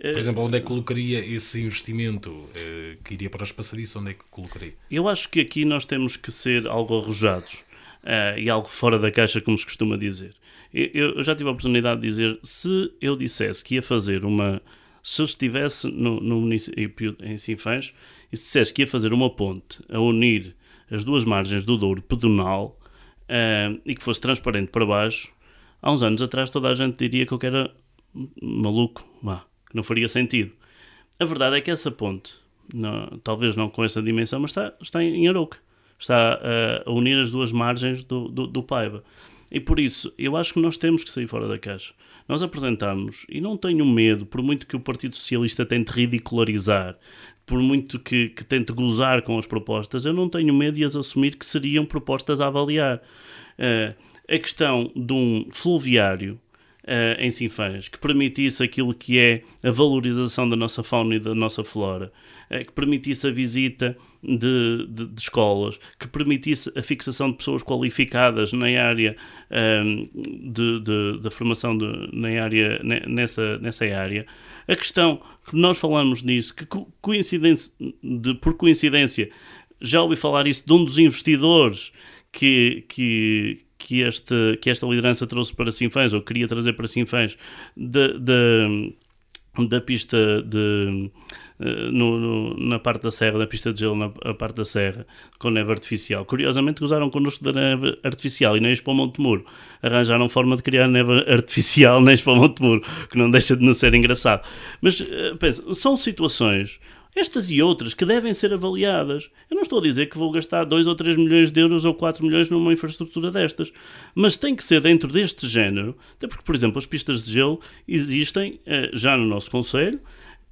Por eh, exemplo, onde é que colocaria esse investimento uh, que iria para os passadiços? Onde é que colocaria? Eu acho que aqui nós temos que ser algo arrojados uh, e algo fora da caixa, como se costuma dizer. Eu, já tive a oportunidade de dizer, se eu dissesse que ia fazer uma. Se eu estivesse no, no município em Sinfãs e se dissesse que ia fazer uma ponte a unir as duas margens do Douro pedonal uh, e que fosse transparente para baixo, há uns anos atrás toda a gente diria que eu era maluco, bah, que não faria sentido. A verdade é que essa ponte, não, talvez não com essa dimensão, mas está, está em Arouca. Está uh, a unir as duas margens do, do, do Paiva. E por isso, eu acho que nós temos que sair fora da caixa. Nós apresentamos, e não tenho medo, por muito que o Partido Socialista tente ridicularizar, por muito que, que tente gozar com as propostas, eu não tenho medo de as assumir que seriam propostas a avaliar. Uh, a questão de um fluviário uh, em Sinfãs, que permitisse aquilo que é a valorização da nossa fauna e da nossa flora, uh, que permitisse a visita de, de, de, escolas, que permitisse a fixação de pessoas qualificadas na área ehm, da formação de, na área, nessa, nessa área. A questão que nós falamos nisso, que coincidência, de, por coincidência já ouvi falar isso de um dos investidores que, que, que, este, que esta liderança trouxe para Sinfãs, ou queria trazer para Sinfãs, da, pista de. Eh, no, no, na parte da serra, da pista de gelo, na parte da serra, com neve artificial. Curiosamente, usaram connosco da neve artificial e nem para o Monte Muro. Arranjaram forma de criar neve artificial nem para o Monte Muro, que não deixa de não ser engraçado. Mas, eh, pensa, são situações estas e outras que devem ser avaliadas. Eu não estou a dizer que vou gastar 2 ou 3 milhões de euros ou 4 milhões numa infraestrutura destas, mas tem que ser dentro deste género, até porque, por exemplo, as pistas de gelo existem uh, já no nosso Conselho,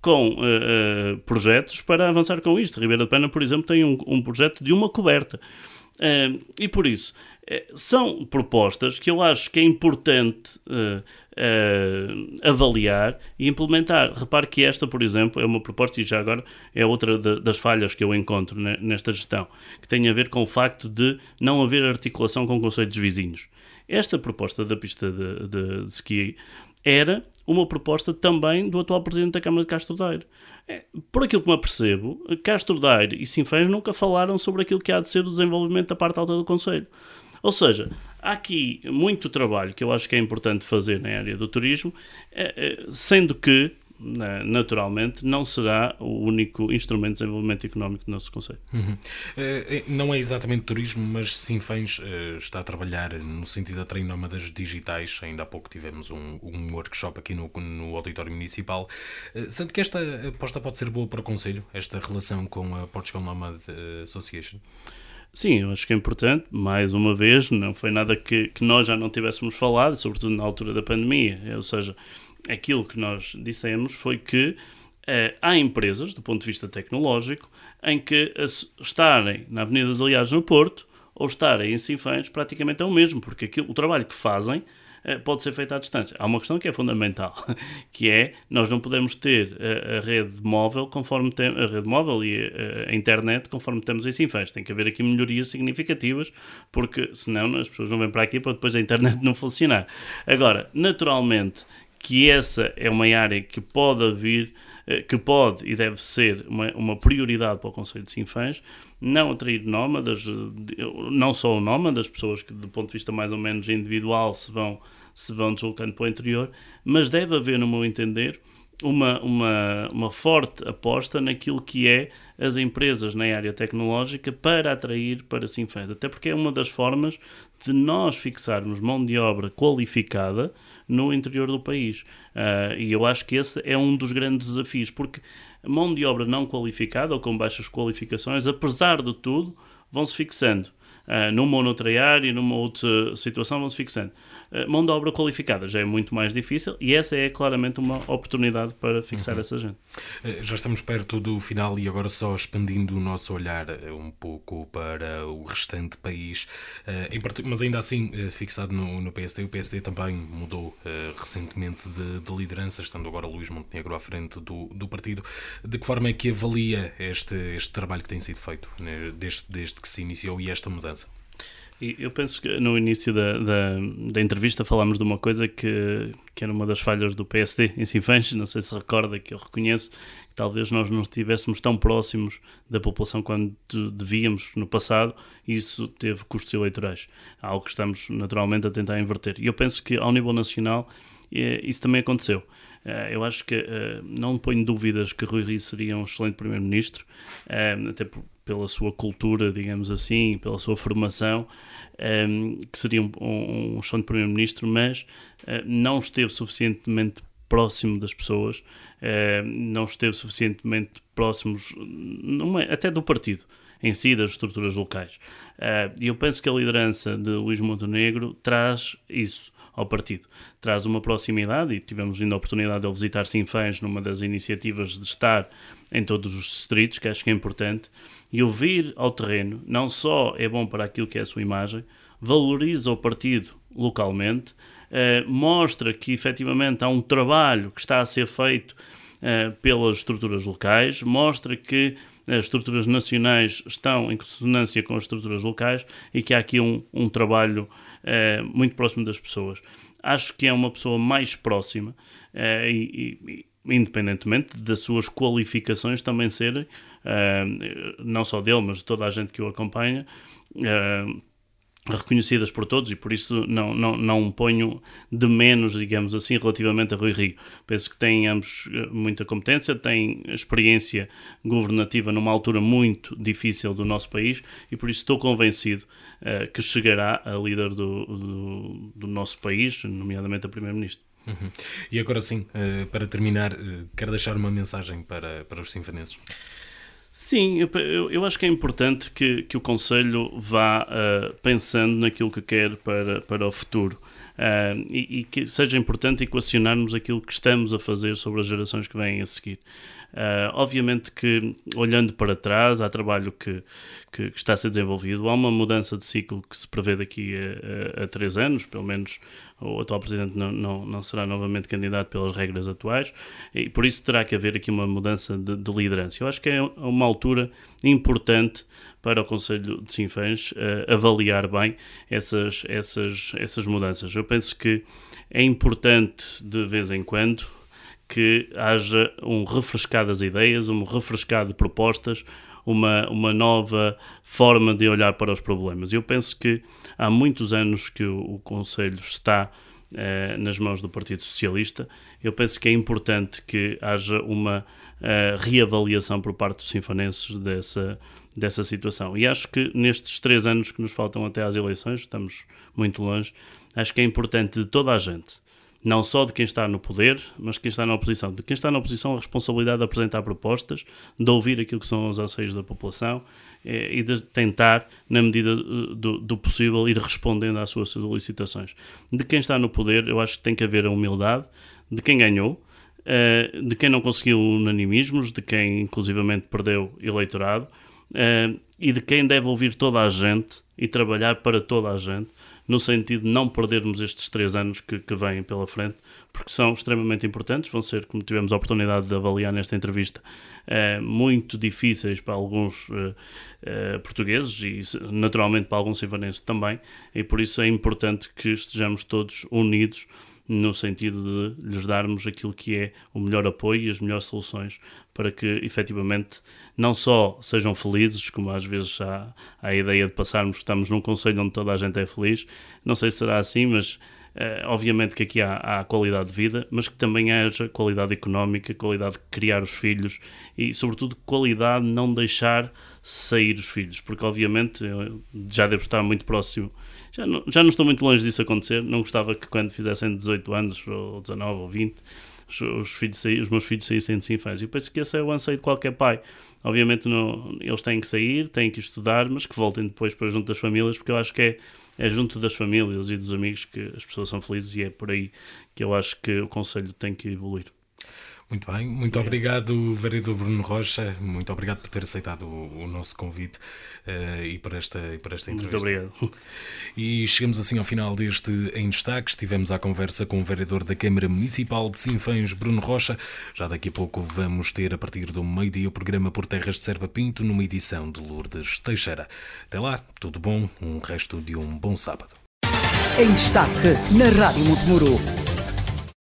com uh, projetos para avançar com isto. Ribeira de Pena, por exemplo, tem um, um projeto de uma coberta. e por isso, são propostas que eu acho que é importante uh, avaliar e implementar. Repare que esta, por exemplo, é uma proposta, e já agora é outra de, das falhas que eu encontro nesta gestão, que tem a ver com o facto de não haver articulação com conselhos vizinhos. Esta proposta da pista de, de, de ski era uma proposta também do atual Presidente da Câmara de Castro Daire. É, por aquilo que me apercebo, Castro Daire e Sinfãs nunca falaram sobre aquilo que há de ser o desenvolvimento da parte alta do Conselho. Ou seja, há aqui muito trabalho que eu acho que é importante fazer na área do turismo, eh, eh, sendo que naturalmente, não será o único instrumento de desenvolvimento económico do nosso Conselho. Uhum. Uh, não é exatamente turismo, mas Sinfãs uh, está a trabalhar no sentido da treino nómadas digitais. Ainda há pouco tivemos um, um workshop aqui no, no Auditório Municipal. Sendo que esta aposta pode ser boa para o Conselho, esta relação com a Portugal Nomad Association? Sim, eu acho que é importante, mais uma vez, não foi nada que, que nós já não tivéssemos falado, sobretudo na altura da pandemia. Ou seja, aquilo que nós dissemos foi que eh, há empresas, do ponto de vista tecnológico, em que estarem na Avenida dos Aliados no Porto ou estarem em Sinfãs praticamente é o mesmo, porque aquilo, o trabalho que fazem pode ser feita à distância. Há uma questão que é fundamental, que é nós não podemos ter a, a rede móvel conforme tem, a rede móvel e a, a, internet conforme temos em Sinfãs. Tem que haver aqui melhorias significativas, porque senão as pessoas não vêm para aqui para depois a internet não funcionar. Agora, naturalmente que essa é uma área que pode eh, que pode e deve ser uma, uma prioridade para o Conselho de Sinfãs, não atrair nómadas, não só nómadas, pessoas que do ponto de vista mais ou menos individual se vão, se vão deslocando para o interior, mas deve haver, no meu entender, uma, uma, uma forte aposta naquilo que é as empresas na área tecnológica para atrair para Sinfãs, até porque é uma das formas de nós fixarmos mão de obra qualificada no interior do país. Uh, e eu acho que esse é um dos grandes desafios, porque mão de obra não qualificada ou com baixas qualificações, apesar de tudo, vão se fixando. uh, numa ou noutra área, numa outra situação, vão se fixando. Uh, mão de obra qualificada já é muito mais difícil e essa é claramente uma oportunidade para fixar uhum. essa gente. Uh, já estamos perto do final e agora só expandindo o nosso olhar um pouco para o restante país, mas ainda assim fixado no, no PSD. O PSD também mudou recentemente de, de, liderança, estando agora Luís Montenegro à frente do, do partido. De que forma é que avalia este, este trabalho que tem sido feito né, desde, desde que se iniciou e esta mudança? Eu penso que no início da, da, da, entrevista falámos de uma coisa que, que era uma das falhas do PSD em Sinfãs, não sei se recorda, que eu reconheço, que talvez nós não estivéssemos tão próximos da população quando devíamos no passado, e isso teve custos eleitorais, algo que estamos naturalmente a tentar inverter. E eu penso que ao nível nacional eh, isso também aconteceu. Eh, eu acho que eh, não ponho dúvidas que Rui Rio seria um excelente primeiro-ministro, até por pela sua cultura, digamos assim, pela sua formação, que seria um, um, excelente primeiro-ministro, mas não esteve suficientemente próximo das pessoas, não esteve suficientemente próximos, numa, até do partido em si, das estruturas locais. E eu penso que a liderança de Luís Montenegro traz isso ao partido. Traz uma proximidade e tivemos ainda a oportunidade de ele visitar Sinfãs numa das iniciativas de estar em todos os distritos, que acho que é importante, e o vir ao terreno não só é bom para aquilo que é a sua imagem, valoriza o partido localmente, eh, mostra que efetivamente há um trabalho que está a ser feito eh, pelas estruturas locais, mostra que as estruturas nacionais estão em consonância com as estruturas locais e que há aqui um, um trabalho eh, muito próximo das pessoas. Acho que é uma pessoa mais próxima eh, e, e, independentemente das suas qualificações também serem, eh, não só dele, mas de toda a gente que o acompanha, reconhecidas por todos e por isso não, não, não ponho de menos, digamos assim, relativamente a Rui Rio. Penso que tem ambos eh, muita competência, tem experiência governativa numa altura muito difícil do nosso país e por isso estou convencido uh, que chegará a líder do, do, do nosso país, nomeadamente a Primeiro-Ministro. Uhum. E agora sim, uh, para terminar, uh, quero deixar uma mensagem para, para os sinfanenses. Sim, eu, eu, acho que é importante que, que o Conselho vá uh, pensando naquilo que quer para, para o futuro. Uh, e, e, que seja importante equacionarmos aquilo que estamos a fazer sobre as gerações que vêm a seguir. Uh, obviamente que, olhando para trás, há trabalho que, que, que, está a ser desenvolvido, há uma mudança de ciclo que se prevê daqui a, a, a três anos, pelo menos o atual Presidente não, não, não, será novamente candidato pelas regras atuais, e por isso terá que haver aqui uma mudança de, de liderança. Eu acho que é uma altura importante para o Conselho de Sinfãs uh, avaliar bem essas, essas, essas mudanças. Eu penso que é importante, de vez em quando, que haja um refrescar das ideias, um refrescar de propostas, uma, uma nova forma de olhar para os problemas. Eu penso que há muitos anos que o, o Conselho está eh, nas mãos do Partido Socialista. Eu penso que é importante que haja uma eh, reavaliação por parte dos sinfonenses dessa, dessa situação. E acho que nestes três anos que nos faltam até às eleições, estamos muito longe, acho que é importante de toda a gente não só de quem está no poder, mas de quem está na oposição. De quem está na oposição, a responsabilidade de apresentar propostas, de ouvir aquilo que são os anseios da população eh, e de tentar, na medida eh, do, do, possível, ir respondendo às suas solicitações. De quem está no poder, eu acho que tem que haver a humildade de quem ganhou, eh, de quem não conseguiu unanimismos, de quem inclusivamente perdeu eleitorado e de quem deve ouvir toda a gente e trabalhar para toda a gente no sentido de não perdermos estes três anos que, que vêm pela frente, porque são extremamente importantes, vão ser, como tivemos a oportunidade de avaliar nesta entrevista, eh, muito difíceis para alguns eh, eh, portugueses e naturalmente para alguns civanenses também, e por isso é importante que estejamos todos unidos no sentido de lhes darmos aquilo que é o melhor apoio e as melhores soluções para que efetivamente não só sejam felizes, como às vezes há, a ideia de passarmos que estamos num conselho onde toda a gente é feliz, não sei se será assim, mas Uh, obviamente que aqui há, há, qualidade de vida, mas que também haja qualidade económica, qualidade de criar os filhos e, sobretudo, qualidade de não deixar sair os filhos, porque, obviamente, já devo estar muito próximo já não, já não estou muito longe disso acontecer. Não gostava que quando fizessem 18 anos, ou 19 ou 20, os, os, filhos, os meus filhos saíssem de Sinfãs. E penso que esse é o anseio de qualquer pai. Obviamente não, eles têm que sair, têm que estudar, mas que voltem depois para junto das famílias, porque eu acho que é, é junto das famílias e dos amigos que as pessoas são felizes e é por aí que eu acho que o Conselho tem que evoluir. Muito bem, muito obrigado, vereador Bruno Rocha, muito obrigado por ter aceitado o, o nosso convite uh, e, por esta, e por esta entrevista. Muito obrigado. E chegamos assim ao final deste Em Destaque. Estivemos à conversa com o vereador da Câmara Municipal de Sinfãs, Bruno Rocha. Já daqui a pouco vamos ter, a partir do meio-dia, o programa Por Terras de Serpa Pinto, numa edição de Lourdes Teixeira. Até lá, tudo bom, um resto de um bom sábado. Em Destaque, na Rádio Montemuro